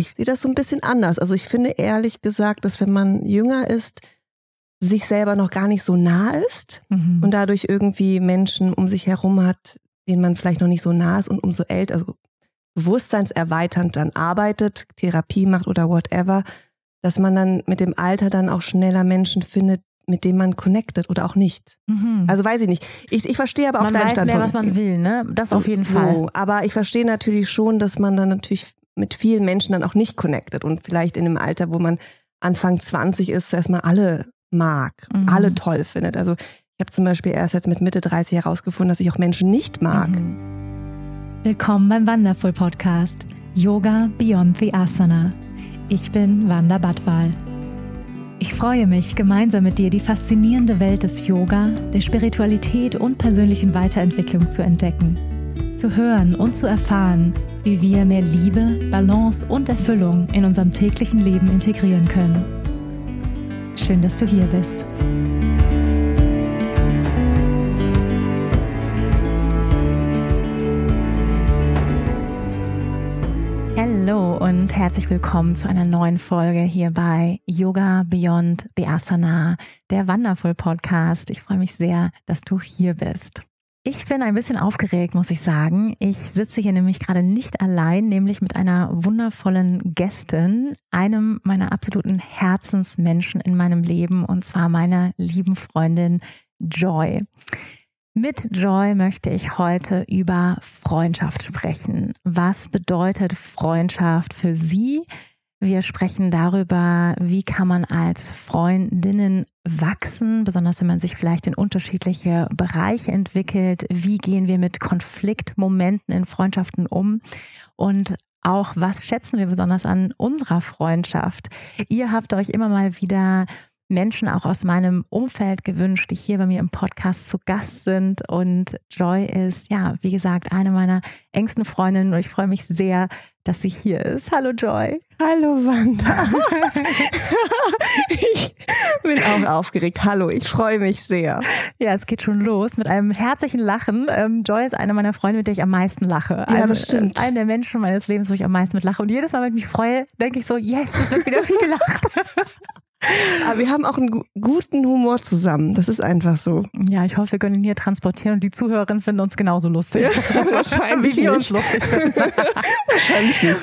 ich sehe das so ein bisschen anders. Also ich finde ehrlich gesagt, dass wenn man jünger ist, sich selber noch gar nicht so nah ist mhm. und dadurch irgendwie Menschen um sich herum hat, denen man vielleicht noch nicht so nah ist und umso älter, also bewusstseinserweiternd dann arbeitet, Therapie macht oder whatever, dass man dann mit dem Alter dann auch schneller Menschen findet, mit denen man connected oder auch nicht. Mhm. Also weiß ich nicht. Ich, ich verstehe aber auch man deinen weiß Standpunkt. mehr, was man will, ne? Das auf jeden so, Fall. Aber ich verstehe natürlich schon, dass man dann natürlich mit vielen Menschen dann auch nicht connected und vielleicht in einem Alter, wo man Anfang 20 ist, zuerst mal alle mag, mhm. alle toll findet. Also ich habe zum Beispiel erst jetzt mit Mitte 30 herausgefunden, dass ich auch Menschen nicht mag. Mhm. Willkommen beim Wonderful Podcast Yoga Beyond the Asana. Ich bin Wanda Badwal. Ich freue mich, gemeinsam mit dir die faszinierende Welt des Yoga, der Spiritualität und persönlichen Weiterentwicklung zu entdecken. Zu hören und zu erfahren, wie wir mehr Liebe, Balance und Erfüllung in unserem täglichen Leben integrieren können. Schön, dass du hier bist. Hallo und herzlich willkommen zu einer neuen Folge hier bei Yoga Beyond the Asana, der Wonderful Podcast. Ich freue mich sehr, dass du hier bist. Ich bin ein bisschen aufgeregt, muss ich sagen. Ich sitze hier nämlich gerade nicht allein, nämlich mit einer wundervollen Gästin, einem meiner absoluten Herzensmenschen in meinem Leben, und zwar meiner lieben Freundin Joy. Mit Joy möchte ich heute über Freundschaft sprechen. Was bedeutet Freundschaft für sie? Wir sprechen darüber, wie kann man als Freundinnen wachsen, besonders wenn man sich vielleicht in unterschiedliche Bereiche entwickelt. Wie gehen wir mit Konfliktmomenten in Freundschaften um? Und auch, was schätzen wir besonders an unserer Freundschaft? Ihr habt euch immer mal wieder Menschen auch aus meinem Umfeld gewünscht, die hier bei mir im Podcast zu Gast sind. Und Joy ist, ja, wie gesagt, eine meiner engsten Freundinnen und ich freue mich sehr, dass sie hier ist. Hallo Joy. Hallo Wanda. ich bin auch aufgeregt. Hallo, ich freue mich sehr. Ja, es geht schon los mit einem herzlichen Lachen. Ähm, Joy ist eine meiner Freunde, mit der ich am meisten lache. Ja, das stimmt. Einer der Menschen meines Lebens, wo ich am meisten mit lache. Und jedes Mal, wenn ich mich freue, denke ich so, yes, es wird wieder viel gelacht. Aber wir haben auch einen guten Humor zusammen. Das ist einfach so. Ja, ich hoffe, wir können ihn hier transportieren und die Zuhörerinnen finden uns genauso lustig. Wahrscheinlich. Wie wir uns lustig finden. wahrscheinlich nicht.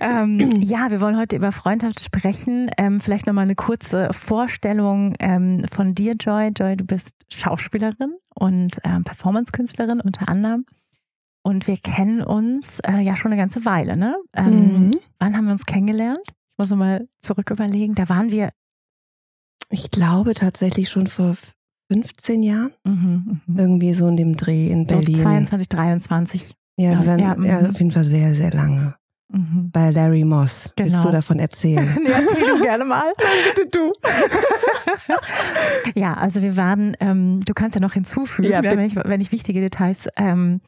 Ähm, ja, wir wollen heute über Freundschaft sprechen. Ähm, vielleicht nochmal eine kurze Vorstellung ähm, von dir, Joy. Joy, du bist Schauspielerin und ähm, Performance-Künstlerin unter anderem. Und wir kennen uns äh, ja schon eine ganze Weile, ne? Ähm, mhm. Wann haben wir uns kennengelernt? Ich muss mal zurück überlegen. Da waren wir ich glaube tatsächlich schon vor 15 Jahren. Mhm, mh. Irgendwie so in dem Dreh in Berlin. So 22, 23. Ja, ja, waren, ja, ja, mhm. auf jeden Fall sehr, sehr lange. Mhm. Bei Larry Moss. Genau. Willst du genau. davon erzählen? nee, erzähl du gerne mal. bitte du. ja, also wir waren, ähm, du kannst ja noch hinzufügen, ja, wenn, ich, wenn ich wichtige Details ähm,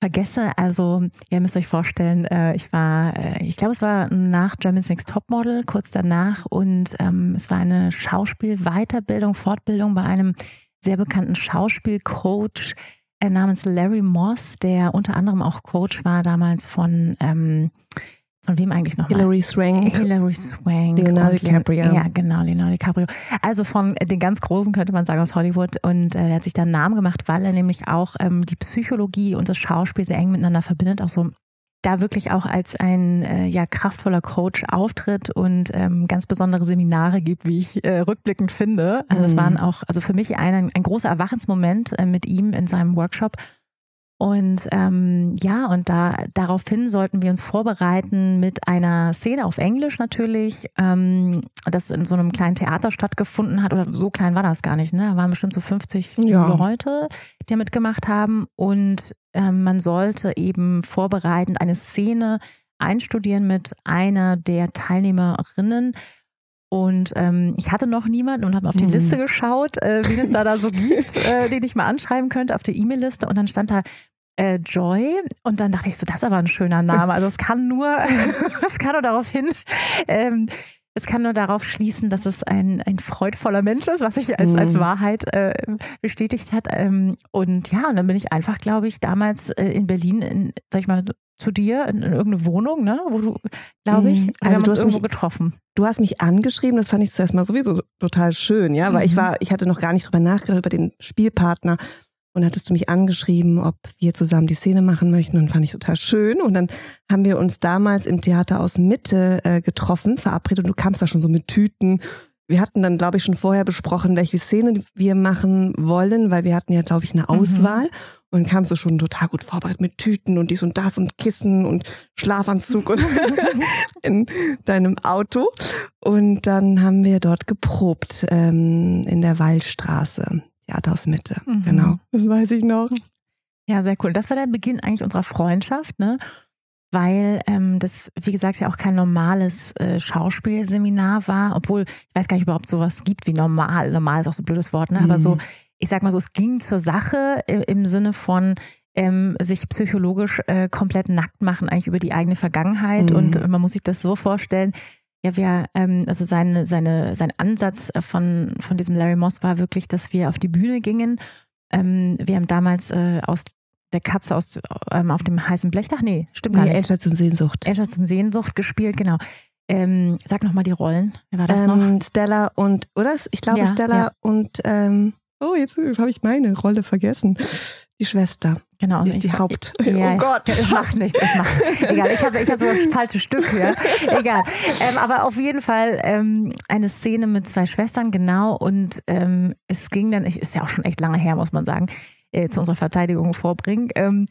vergesse. Also, ihr müsst euch vorstellen, äh, ich war, äh, ich glaube, es war nach Germany's Next Topmodel, kurz danach, und ähm, es war eine Schauspielweiterbildung, Fortbildung bei einem sehr bekannten Schauspielcoach äh, namens Larry Moss, der unter anderem auch Coach war damals von ähm, von wem eigentlich noch? Hilary Swank. Hilary Swank. Leonardo DiCaprio. Ja, genau, Leonardo DiCaprio. Also von den ganz Großen könnte man sagen aus Hollywood. Und äh, er hat sich da einen Namen gemacht, weil er nämlich auch ähm, die Psychologie und das Schauspiel sehr eng miteinander verbindet. Auch so da wirklich auch als ein äh, ja kraftvoller Coach auftritt und ähm, ganz besondere Seminare gibt, wie ich äh, rückblickend finde. Also das mhm. waren auch, also für mich ein, ein großer Erwachensmoment äh, mit ihm in seinem Workshop. Und ähm, ja, und da daraufhin sollten wir uns vorbereiten mit einer Szene auf Englisch natürlich, ähm, das in so einem kleinen Theater stattgefunden hat. Oder so klein war das gar nicht, ne? Da waren bestimmt so 50 ja. Leute, die mitgemacht haben. Und ähm, man sollte eben vorbereitend eine Szene einstudieren mit einer der Teilnehmerinnen. Und ähm, ich hatte noch niemanden und habe auf die mhm. Liste geschaut, äh, wie es da da so gibt, äh, den ich mal anschreiben könnte auf der E-Mail-Liste. Und dann stand da äh, Joy. Und dann dachte ich so, das ist aber ein schöner Name. Also es kann nur, es kann nur darauf hin, ähm, es kann nur darauf schließen, dass es ein, ein freudvoller Mensch ist, was sich als, als mhm. Wahrheit äh, bestätigt hat. Ähm, und ja, und dann bin ich einfach, glaube ich, damals äh, in Berlin, in, sag ich mal, zu dir in, in irgendeine Wohnung, ne? Wo du, glaube ich, mhm. also wir haben uns irgendwo mich, getroffen. Du hast mich angeschrieben, das fand ich zuerst mal sowieso total schön, ja, weil mhm. ich war, ich hatte noch gar nicht drüber nachgedacht über den Spielpartner. Und hattest du mich angeschrieben, ob wir zusammen die Szene machen möchten. Und fand ich total schön. Und dann haben wir uns damals im Theater aus Mitte äh, getroffen, verabredet. Und du kamst da schon so mit Tüten wir hatten dann, glaube ich, schon vorher besprochen, welche Szene wir machen wollen, weil wir hatten ja, glaube ich, eine mhm. Auswahl. Mhm. Und dann kamst du schon total gut vorbereitet mit Tüten und dies und das und Kissen und Schlafanzug und in deinem Auto. Und dann haben wir dort geprobt ähm, in der Waldstraße, Theaterhausmitte. Mhm. Genau, das weiß ich noch. Ja, sehr cool. Das war der Beginn eigentlich unserer Freundschaft, ne? weil ähm, das, wie gesagt, ja auch kein normales äh, Schauspielseminar war, obwohl ich weiß gar nicht, ob es sowas gibt wie normal. Normal ist auch so ein blödes Wort, ne? Mhm. Aber so, mhm. ich sag mal so, es ging zur Sache äh, im Sinne von ähm, sich psychologisch äh, komplett nackt machen, eigentlich über die eigene Vergangenheit. Mhm. Und man muss sich das so vorstellen, ja, wir, ähm, also seine, seine, sein Ansatz von, von diesem Larry Moss war wirklich, dass wir auf die Bühne gingen. Ähm, wir haben damals äh, aus der Katze aus, ähm, auf dem heißen Blechdach? Nee, stimmt nee, gar nicht. Endstation Sehnsucht. Endstation Sehnsucht gespielt, genau. Ähm, sag nochmal die Rollen. Wer war das ähm, noch? Stella und, oder? Ich glaube ja, Stella ja. und, ähm, oh, jetzt habe ich meine Rolle vergessen. Die Schwester. Genau. Die, die Haupt. Ja, oh Gott. Es macht nichts, es macht Egal, ich habe ich hab so das falsche Stück hier. Egal. Ähm, aber auf jeden Fall ähm, eine Szene mit zwei Schwestern, genau. Und ähm, es ging dann, ist ja auch schon echt lange her, muss man sagen äh, zu unserer Verteidigung vorbringen, ähm,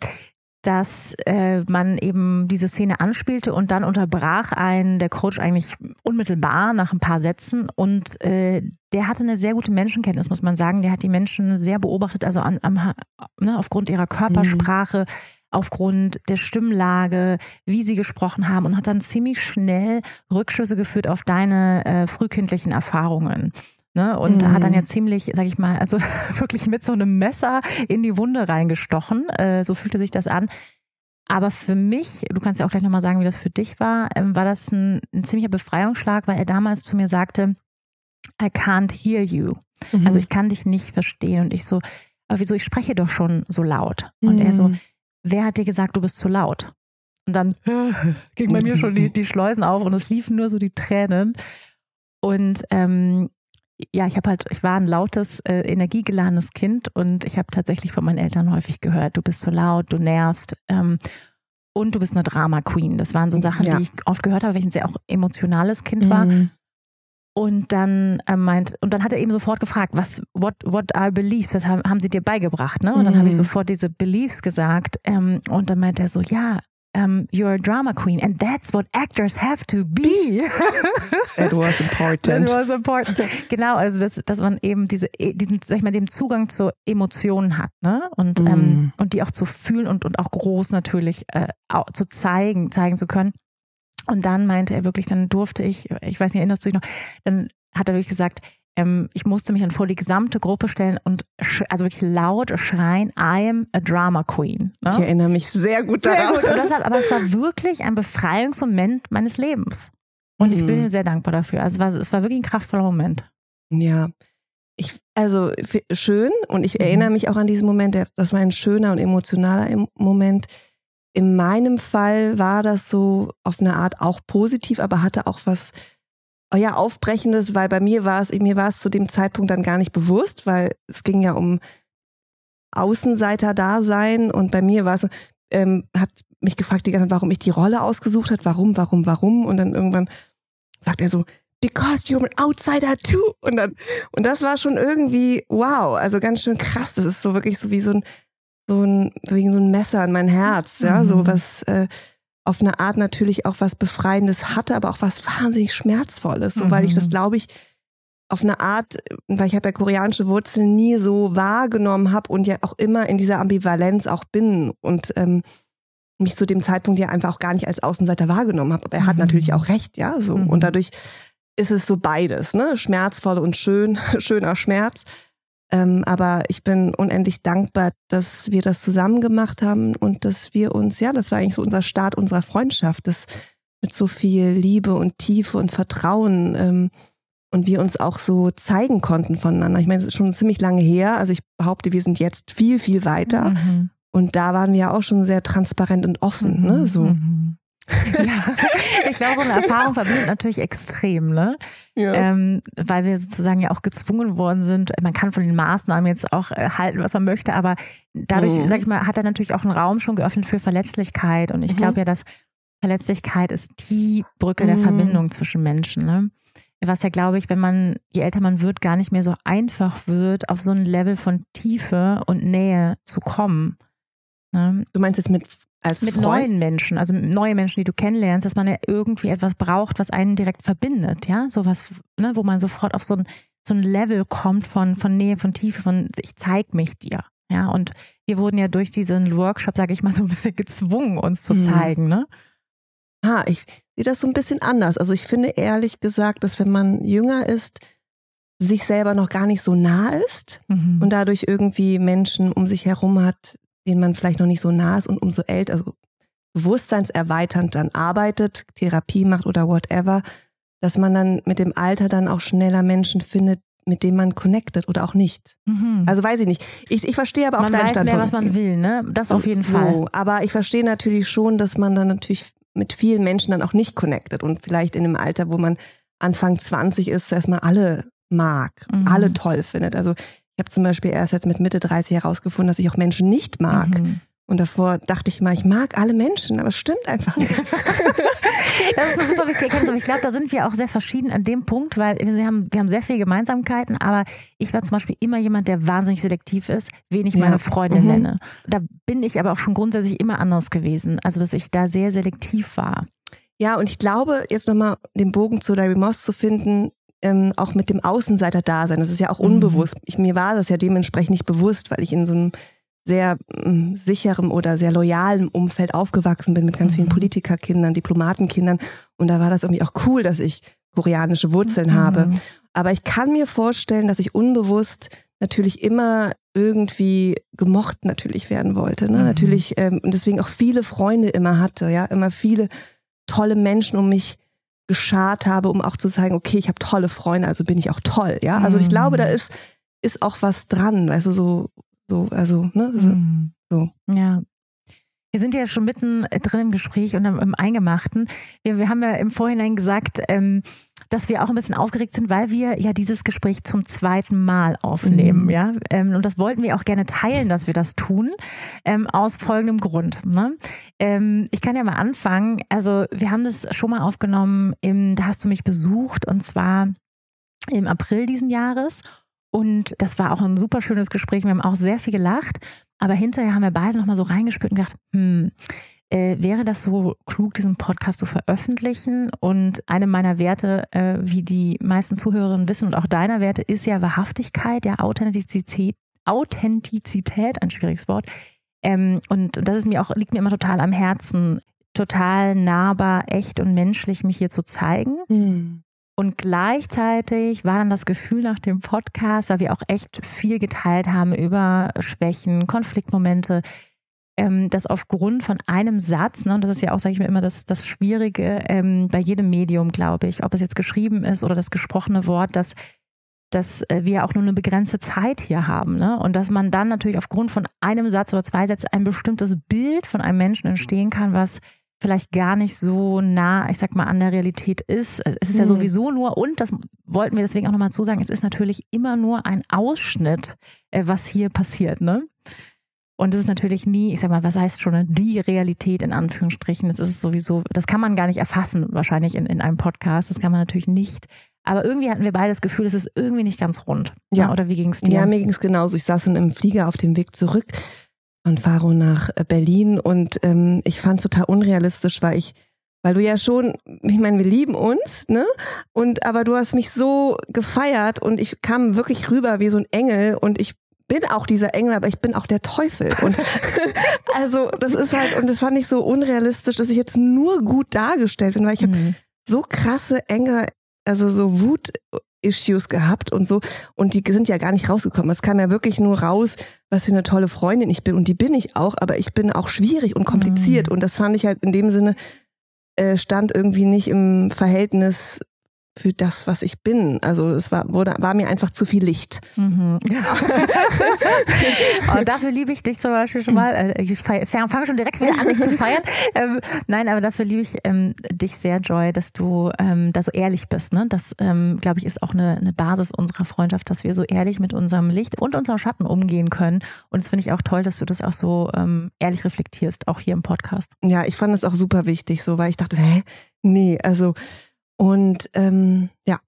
dass äh, man eben diese Szene anspielte und dann unterbrach ein der Coach eigentlich unmittelbar nach ein paar Sätzen und äh, der hatte eine sehr gute Menschenkenntnis, muss man sagen. Der hat die Menschen sehr beobachtet, also an, am, ne, aufgrund ihrer Körpersprache. Mhm aufgrund der Stimmlage, wie sie gesprochen haben und hat dann ziemlich schnell Rückschlüsse geführt auf deine äh, frühkindlichen Erfahrungen. Ne? Und mhm. hat dann ja ziemlich, sag ich mal, also wirklich mit so einem Messer in die Wunde reingestochen. Äh, so fühlte sich das an. Aber für mich, du kannst ja auch gleich nochmal sagen, wie das für dich war, ähm, war das ein, ein, ziemlicher Befreiungsschlag, weil er damals zu mir sagte, I can't hear you. Mhm. Also ich kann dich nicht verstehen. Und ich so, aber wieso, ich spreche doch schon so laut. Und mhm. er so, mhm. wer hat dir gesagt, du bist zu laut? Und dann ging bei mir schon die, die Schleusen auf und es liefen nur so die Tränen. Und ähm, ja, ich habe halt, ich war ein lautes, äh, energiegeladenes Kind und ich habe tatsächlich von meinen Eltern häufig gehört, du bist zu laut, du nervst ähm, und du bist eine Drama Queen. Das waren so Sachen, ja. die ich oft gehört habe, weil ich ein sehr auch emotionales Kind mhm. war. Und dann äh, meint, und dann hat er eben sofort gefragt, was, what, what are beliefs? Was haben, haben sie dir beigebracht? Ne? Und dann mhm. habe ich sofort diese Beliefs gesagt. Ähm, und dann meint er so, ja, um, you're a drama queen and that's what actors have to be. It was important. It was important. Genau, also dass, dass man eben diese, diesen, sag ich mal, den Zugang zu Emotionen hat, ne? Und, mm. ähm, und die auch zu fühlen und, und auch groß natürlich äh, auch zu zeigen, zeigen zu können. Und dann meinte er wirklich, dann durfte ich, ich weiß nicht, erinnerst du dich noch, dann hat er wirklich gesagt, ähm, ich musste mich dann vor die gesamte Gruppe stellen und also wirklich laut schreien, I am a drama queen. Ne? Ich erinnere mich sehr gut daran. Sehr gut. Deshalb, aber es war wirklich ein Befreiungsmoment meines Lebens. Und mhm. ich bin mhm. sehr dankbar dafür. Also es war, es war wirklich ein kraftvoller Moment. Ja. Ich, also schön und ich mhm. erinnere mich auch an diesen Moment, das war ein schöner und emotionaler Moment. In meinem Fall war das so auf eine Art auch positiv, aber hatte auch was ja, Aufbrechendes, weil bei mir war es, mir war es zu dem Zeitpunkt dann gar nicht bewusst, weil es ging ja um Außenseiter-Dasein und bei mir war es, ähm, hat mich gefragt die ganze Zeit, warum ich die Rolle ausgesucht hat, warum, warum, warum? Und dann irgendwann sagt er so, because you're an outsider too. Und dann, und das war schon irgendwie wow, also ganz schön krass, das ist so wirklich so wie so ein, so ein, wie so ein Messer in mein Herz, ja, mhm. so was, äh, auf eine Art natürlich auch was Befreiendes hatte, aber auch was wahnsinnig Schmerzvolles, so, mhm. weil ich das, mhm. glaube ich, auf eine Art, weil ich habe ja koreanische Wurzeln nie so wahrgenommen habe und ja auch immer in dieser Ambivalenz auch bin und ähm, mich zu dem Zeitpunkt ja einfach auch gar nicht als Außenseiter wahrgenommen habe. Aber er hat mhm. natürlich auch recht, ja, so. Mhm. Und dadurch ist es so beides, ne? Schmerzvoll und schön, schöner Schmerz. Ähm, aber ich bin unendlich dankbar, dass wir das zusammen gemacht haben und dass wir uns, ja, das war eigentlich so unser Start unserer Freundschaft, das mit so viel Liebe und Tiefe und Vertrauen ähm, und wir uns auch so zeigen konnten voneinander. Ich meine, es ist schon ziemlich lange her. Also ich behaupte, wir sind jetzt viel, viel weiter. Mhm. Und da waren wir ja auch schon sehr transparent und offen, ne? Mhm, So. mhm. Ja, ich glaube, so eine Erfahrung verbindet natürlich extrem, ne? Ja. Ähm, weil wir sozusagen ja auch gezwungen worden sind. Man kann von den Maßnahmen jetzt auch äh, halten, was man möchte, aber dadurch, Mhm. sag ich mal, hat er natürlich auch einen Raum schon geöffnet für Verletzlichkeit. Und ich Mhm. glaube ja, dass Verletzlichkeit ist die Brücke der Mhm. Verbindung zwischen Menschen, ne? Was ja, glaube ich, wenn man, je älter man wird, gar nicht mehr so einfach wird, auf so ein Level von Tiefe und Nähe zu kommen. Ne? Du meinst jetzt mit als mit Freund? neuen Menschen, also neue Menschen, die du kennenlernst, dass man ja irgendwie etwas braucht, was einen direkt verbindet, ja, sowas, ne, wo man sofort auf so ein, so ein Level kommt von, von Nähe, von Tiefe, von ich zeig mich dir, ja, und wir wurden ja durch diesen Workshop, sage ich mal, so ein bisschen gezwungen, uns zu Mhm. zeigen, ne? Ha, ich sehe das so ein bisschen anders. Also ich finde ehrlich gesagt, dass wenn man jünger ist, sich selber noch gar nicht so nah ist Mhm. und dadurch irgendwie Menschen um sich herum hat, denen man vielleicht noch nicht so nah ist und umso älter, also bewusstseinserweiternd dann arbeitet, Therapie macht oder whatever, dass man dann mit dem Alter dann auch schneller Menschen findet, mit denen man connected oder auch nicht. Mhm. Also weiß ich nicht. Ich, ich verstehe aber auch man deinen weiß Standpunkt. mehr, was man will, ne? Das auf jeden so, Fall. Aber ich verstehe natürlich schon, dass man dann natürlich mit vielen Menschen dann auch nicht connected und vielleicht in einem Alter, wo man Anfang 20 ist, zuerst mal alle mag, Mhm. alle toll findet. Also ich habe zum Beispiel erst jetzt mit Mitte 30 herausgefunden, dass ich auch Menschen nicht mag. Mhm. Und davor dachte ich mal, ich mag alle Menschen, aber es stimmt einfach nicht. Das ist eine super wichtige Erkenntnis. Aber ich glaube, da sind wir auch sehr verschieden an dem Punkt, weil wir haben, wir haben sehr viele Gemeinsamkeiten, aber ich war zum Beispiel immer jemand, der wahnsinnig selektiv ist, wen ich Ja. meine Freundin Mhm. nenne. Da bin ich aber auch schon grundsätzlich immer anders gewesen. Also, dass ich da sehr selektiv war. Ja, und ich glaube, jetzt nochmal den Bogen zu Larry Moss zu finden, ähm, auch mit dem Außenseiter-Dasein, das ist ja auch Mhm. unbewusst. Ich, mir war das ja dementsprechend nicht bewusst, weil ich in so einem sehr ähm, sicherem oder sehr loyalen Umfeld aufgewachsen bin mit ganz vielen Mhm. Politikerkindern, Diplomatenkindern. Und da war das irgendwie auch cool, dass ich koreanische Wurzeln habe. Mhm. Aber ich kann mir vorstellen, dass ich unbewusst natürlich immer irgendwie gemocht natürlich werden wollte. Ne? Mhm. Natürlich ähm, und deswegen auch viele Freunde immer hatte, ja, immer viele tolle Menschen um mich geschart habe, um auch zu sagen, okay, ich habe tolle Freunde, also bin ich auch toll, ja. Also ich Mhm. glaube, da ist ist auch was dran, weißt du, so so also ne, so, Mhm. so. Ja. Wir sind ja schon mitten äh, drin im Gespräch und im, Eingemachten. Wir, wir haben ja im Vorhinein gesagt, ähm, dass wir auch ein bisschen aufgeregt sind, weil wir ja dieses Gespräch zum zweiten Mal aufnehmen. Mhm. Ja? Ähm, und das wollten wir auch gerne teilen, dass wir das tun, ähm, aus folgendem Grund. Ne? Ähm, ich kann ja mal anfangen. Also wir haben das schon mal aufgenommen, im, da hast du mich besucht und zwar im April diesen Jahres. Und das war auch ein super schönes Gespräch. Wir haben auch sehr viel gelacht. Aber hinterher haben wir beide nochmal so reingespürt und gedacht, hm, äh, wäre das so klug, diesen Podcast zu veröffentlichen? Und eine meiner Werte, äh, wie die meisten Zuhörerinnen wissen und auch deiner Werte, ist ja Wahrhaftigkeit, ja Authentizität, Authentizität, ein schwieriges Wort. Ähm, und das ist mir auch, liegt mir immer total am Herzen, total nahbar, echt und menschlich mich hier zu zeigen. Und gleichzeitig war dann das Gefühl nach dem Podcast, weil wir auch echt viel geteilt haben über Schwächen, Konfliktmomente, ähm, dass aufgrund von einem Satz, ne, und das ist ja auch, sage ich mir immer, das, das Schwierige ähm, bei jedem Medium, glaube ich, ob es jetzt geschrieben ist oder das gesprochene Wort, dass, dass äh, wir auch nur eine begrenzte Zeit hier haben. Ne? Und dass man dann natürlich aufgrund von einem Satz oder zwei Sätzen ein bestimmtes Bild von einem Menschen entstehen kann, was vielleicht gar nicht so nah, ich sag mal, an der Realität ist. Es ist ja Mhm. sowieso nur, und das wollten wir deswegen auch nochmal zusagen, es ist natürlich immer nur ein Ausschnitt, äh, was hier passiert, ne? Und es ist natürlich nie, ich sag mal, was heißt schon, ne, die Realität in Anführungsstrichen. Das ist sowieso, das kann man gar nicht erfassen, wahrscheinlich in, in einem Podcast. Das kann man natürlich nicht. Aber irgendwie hatten wir beide das Gefühl, es ist irgendwie nicht ganz rund. Ja. Oder wie ging es dir? Ja, mir ging es genauso. Ich saß dann im Flieger auf dem Weg zurück von Faro nach äh, Berlin und ähm, ich fand es total unrealistisch, weil ich, weil du ja schon, ich meine, wir lieben uns, ne? Und aber du hast mich so gefeiert und ich kam wirklich rüber wie so ein Engel und ich bin auch dieser Engel, aber ich bin auch der Teufel. Und also das ist halt, und das fand ich so unrealistisch, dass ich jetzt nur gut dargestellt bin, weil ich habe Mhm. so krasse Enge, also so Wut-Issues gehabt und so. Und die sind ja gar nicht rausgekommen. Es kam ja wirklich nur raus, was für eine tolle Freundin ich bin. Und die bin ich auch, aber ich bin auch schwierig und kompliziert. Mhm. Und das fand ich halt in dem Sinne, äh, stand irgendwie nicht im Verhältnis für das, was ich bin. Also es war, wurde, war mir einfach zu viel Licht. Mhm. Ja. oh, dafür liebe ich dich zum Beispiel schon mal. Äh, ich fange schon direkt wieder an, dich zu feiern. Ähm, nein, aber dafür liebe ich ähm, dich sehr, Joy, dass du ähm, da so ehrlich bist. Ne? Das, ähm, glaube ich, ist auch eine, eine Basis unserer Freundschaft, dass wir so ehrlich mit unserem Licht und unserem Schatten umgehen können. Und das finde ich auch toll, dass du das auch so ähm, ehrlich reflektierst, auch hier im Podcast. Ja, ich fand es auch super wichtig, so, weil ich dachte, hä, nee, also und ähm, ja.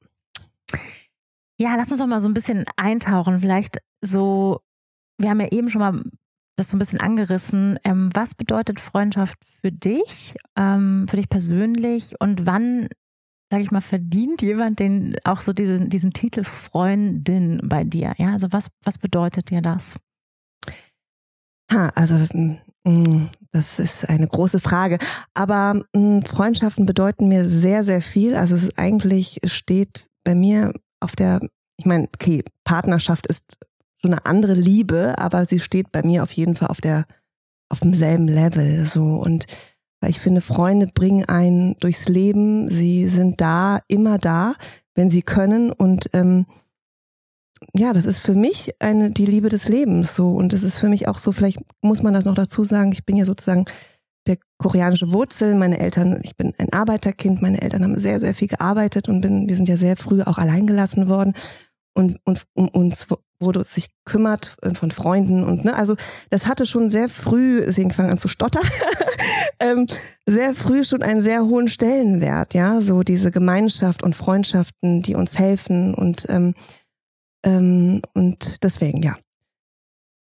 Ja, lass uns doch mal so ein bisschen eintauchen. Vielleicht so, wir haben ja eben schon mal das so ein bisschen angerissen. Ähm, was bedeutet Freundschaft für dich, ähm, für dich persönlich und wann, sag ich mal, verdient jemand den auch so diesen, diesen Titel Freundin bei dir? Ja, also was, was bedeutet dir das? Ha, also mm, das ist eine große Frage. Aber mm, Freundschaften bedeuten mir sehr, sehr viel. Also es ist eigentlich steht bei mir auf der, ich meine, okay, Partnerschaft ist schon eine andere Liebe, aber sie steht bei mir auf jeden Fall auf der, auf demselben Level. So und weil ich finde, Freunde bringen einen durchs Leben. Sie sind da, immer da, wenn sie können und ähm, ja, das ist für mich eine, die Liebe des Lebens so. Und das ist für mich auch so, vielleicht muss man das noch dazu sagen, ich bin ja sozusagen der koreanische Wurzel. Meine Eltern, ich bin ein Arbeiterkind, meine Eltern haben sehr, sehr viel gearbeitet und bin, wir sind ja sehr früh auch allein gelassen worden. Und, und um uns wurde sich kümmert äh, von Freunden und ne, also das hatte schon sehr früh, deswegen fange an zu stottern, ähm, sehr früh schon einen sehr hohen Stellenwert, ja, so diese Gemeinschaft und Freundschaften, die uns helfen und ähm, ähm, und deswegen, ja.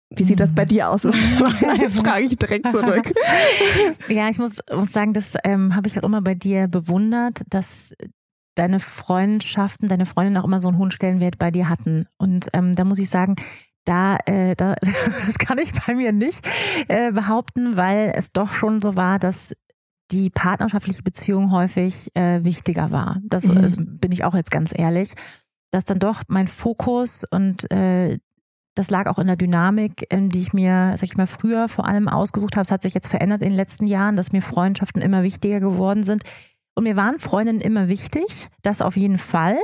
Wie sieht das bei mhm. dir aus? Jetzt frage ich direkt zurück. ja, ich muss, muss sagen, das ähm, habe ich auch immer bei dir bewundert, dass deine Freundschaften, deine Freundinnen auch immer so einen hohen Stellenwert bei dir hatten. Und ähm, da muss ich sagen, da, äh, da, das kann ich bei mir nicht äh, behaupten, weil es doch schon so war, dass die partnerschaftliche Beziehung häufig äh, wichtiger war. Das mhm. bin ich auch jetzt ganz ehrlich dass dann doch mein Fokus und äh, das lag auch in der Dynamik, in die ich mir, sag ich mal, früher vor allem ausgesucht habe. Es hat sich jetzt verändert in den letzten Jahren, dass mir Freundschaften immer wichtiger geworden sind. Und mir waren Freundinnen immer wichtig, das auf jeden Fall.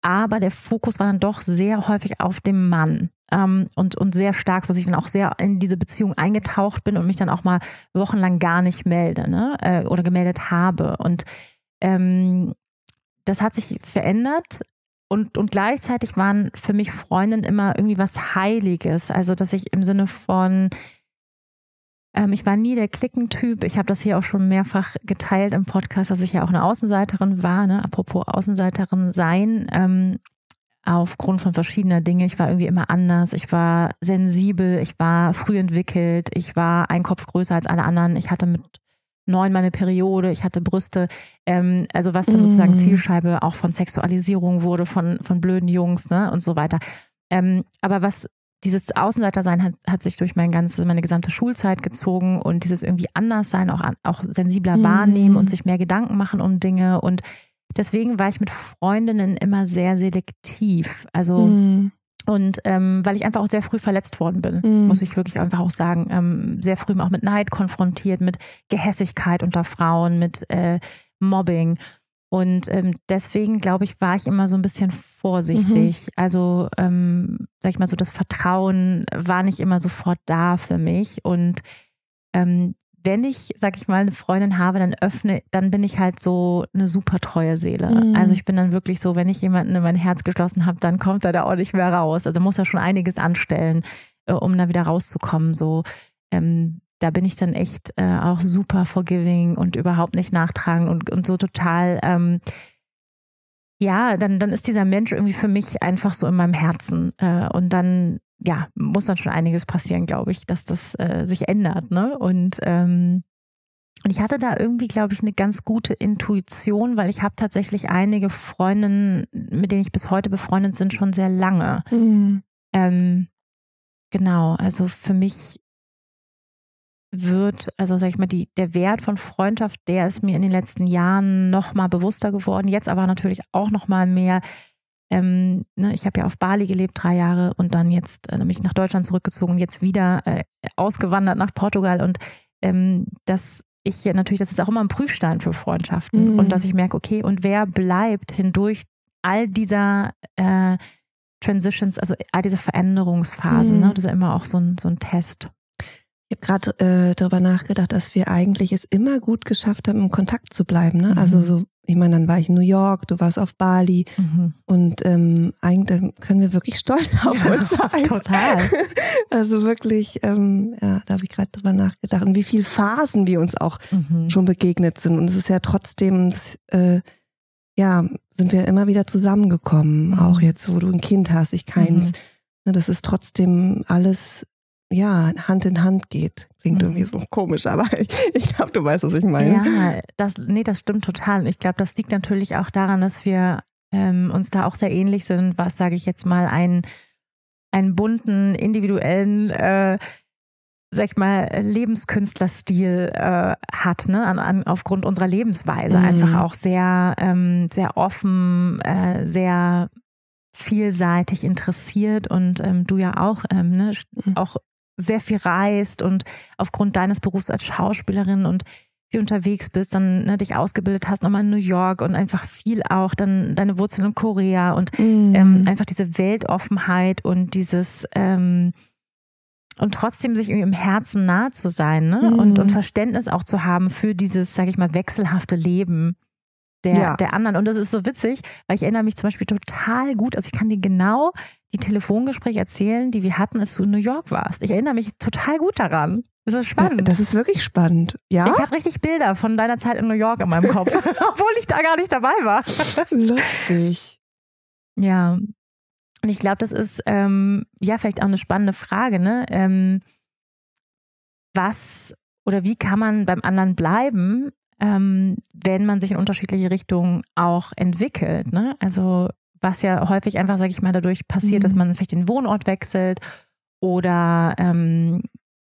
Aber der Fokus war dann doch sehr häufig auf dem Mann. Ähm, und, und sehr stark, dass ich dann auch sehr in diese Beziehung eingetaucht bin und mich dann auch mal wochenlang gar nicht melde ne? Äh, oder gemeldet habe. Und ähm, das hat sich verändert und, und gleichzeitig waren für mich Freundinnen immer irgendwie was Heiliges. Also, dass ich im Sinne von, ähm, ich war nie der Klickentyp. Ich habe das hier auch schon mehrfach geteilt im Podcast, dass ich ja auch eine Außenseiterin war. Ne? Apropos Außenseiterin sein. Ähm, aufgrund von verschiedener Dinge. Ich war irgendwie immer anders. Ich war sensibel. Ich war früh entwickelt. Ich war ein Kopf größer als alle anderen. Ich hatte mit neun meine Periode, ich hatte Brüste, ähm, also was dann sozusagen Zielscheibe auch von Sexualisierung wurde, von, von blöden Jungs, ne, und so weiter. Ähm, aber was dieses Außenseitersein hat, hat sich durch mein ganze, meine gesamte Schulzeit gezogen und dieses irgendwie anders sein, auch, auch sensibler mm. wahrnehmen und sich mehr Gedanken machen um Dinge und deswegen war ich mit Freundinnen immer sehr selektiv. Also mm. Und ähm, weil ich einfach auch sehr früh verletzt worden bin, mhm. muss ich wirklich einfach auch sagen. Ähm, sehr früh auch mit Neid konfrontiert, mit Gehässigkeit unter Frauen, mit äh, Mobbing. Und ähm, deswegen, glaube ich, war ich immer so ein bisschen vorsichtig. Mhm. Also, ähm, sag ich mal so, das Vertrauen war nicht immer sofort da für mich. Und ähm, wenn ich, sag ich mal, eine Freundin habe, dann öffne, dann bin ich halt so eine super treue Seele. Mhm. Also ich bin dann wirklich so, wenn ich jemanden in mein Herz geschlossen habe, dann kommt er da auch nicht mehr raus. Also muss er schon einiges anstellen, äh, um da wieder rauszukommen. So, ähm, da bin ich dann echt äh, auch super forgiving und überhaupt nicht nachtragend und, und so total, ähm, ja, dann, dann ist dieser Mensch irgendwie für mich einfach so in meinem Herzen. Äh, und dann ja, muss dann schon einiges passieren, glaube ich, dass das äh, sich ändert. Ne? Und, ähm, und ich hatte da irgendwie, glaube ich, eine ganz gute Intuition, weil ich habe tatsächlich einige Freundinnen, mit denen ich bis heute befreundet bin, schon sehr lange. Mhm. Ähm, genau, also für mich wird, also sag ich mal, die, der Wert von Freundschaft, der ist mir in den letzten Jahren noch mal bewusster geworden. Jetzt aber natürlich auch noch mal mehr ähm, ne, ich habe ja auf Bali gelebt, drei Jahre und dann jetzt äh, mich nach Deutschland zurückgezogen, jetzt wieder äh, ausgewandert nach Portugal und ähm, das ich natürlich, das ist auch immer ein Prüfstein für Freundschaften. Mhm. Und dass ich merke, okay, und wer bleibt hindurch all dieser äh, Transitions, also all diese Veränderungsphasen, ne? mhm. ne? Das ist ja immer auch so ein, so ein Test. Ich habe gerade äh, darüber nachgedacht, dass wir eigentlich es immer gut geschafft haben, im Kontakt zu bleiben. Ne? Also mhm. Also so, ich meine, dann war ich in New York, du warst auf Bali mhm. und ähm, eigentlich können wir wirklich stolz auf uns sein. Total. Also wirklich, ähm, ja, da habe ich gerade drüber nachgedacht, und wie viele Phasen wir uns auch mhm. schon begegnet sind. Und es ist ja trotzdem, das, äh, ja, sind wir immer wieder zusammengekommen. Mhm. Auch jetzt, wo du ein Kind hast, ich keins. Mhm. Ne, das ist trotzdem alles ja, Hand in Hand geht. Klingt mhm. irgendwie so komisch, aber ich, ich glaube, du weißt, was ich meine. Ja, das, nee, das stimmt total. Ich glaube, das liegt natürlich auch daran, dass wir ähm, uns da auch sehr ähnlich sind, was, sage ich jetzt mal, einen, einen bunten, individuellen, äh, sag ich mal, Lebenskünstlerstil äh, hat, ne, an, an, aufgrund unserer Lebensweise. Mhm. Einfach auch sehr, ähm, sehr offen, äh, sehr vielseitig interessiert und ähm, du ja auch, ähm, ne, mhm. auch sehr viel reist und aufgrund deines Berufs als Schauspielerin und wie unterwegs bist, dann ne, dich ausgebildet hast, nochmal in New York und einfach viel auch, dann deine Wurzeln in Korea und mm. ähm, einfach diese Weltoffenheit und dieses ähm, und trotzdem sich irgendwie im Herzen nah zu sein ne? Mm. und, und Verständnis auch zu haben für dieses, sage ich mal, wechselhafte Leben der, ja. der anderen. Und das ist so witzig, weil ich erinnere mich zum Beispiel total gut, also ich kann dir genau die Telefongespräche erzählen, die wir hatten, als du in New York warst. Ich erinnere mich total gut daran. Das ist spannend. Das ist wirklich spannend. Ja. Ich habe richtig Bilder von deiner Zeit in New York in meinem Kopf, obwohl ich da gar nicht dabei war. Lustig. Ja. Und ich glaube, das ist ähm, ja vielleicht auch eine spannende Frage, ne? Ähm, was oder wie kann man beim anderen bleiben, ähm, wenn man sich in unterschiedliche Richtungen auch entwickelt. Ne? Also was ja häufig einfach, sage ich mal, dadurch passiert, mhm. dass man vielleicht den Wohnort wechselt oder ähm,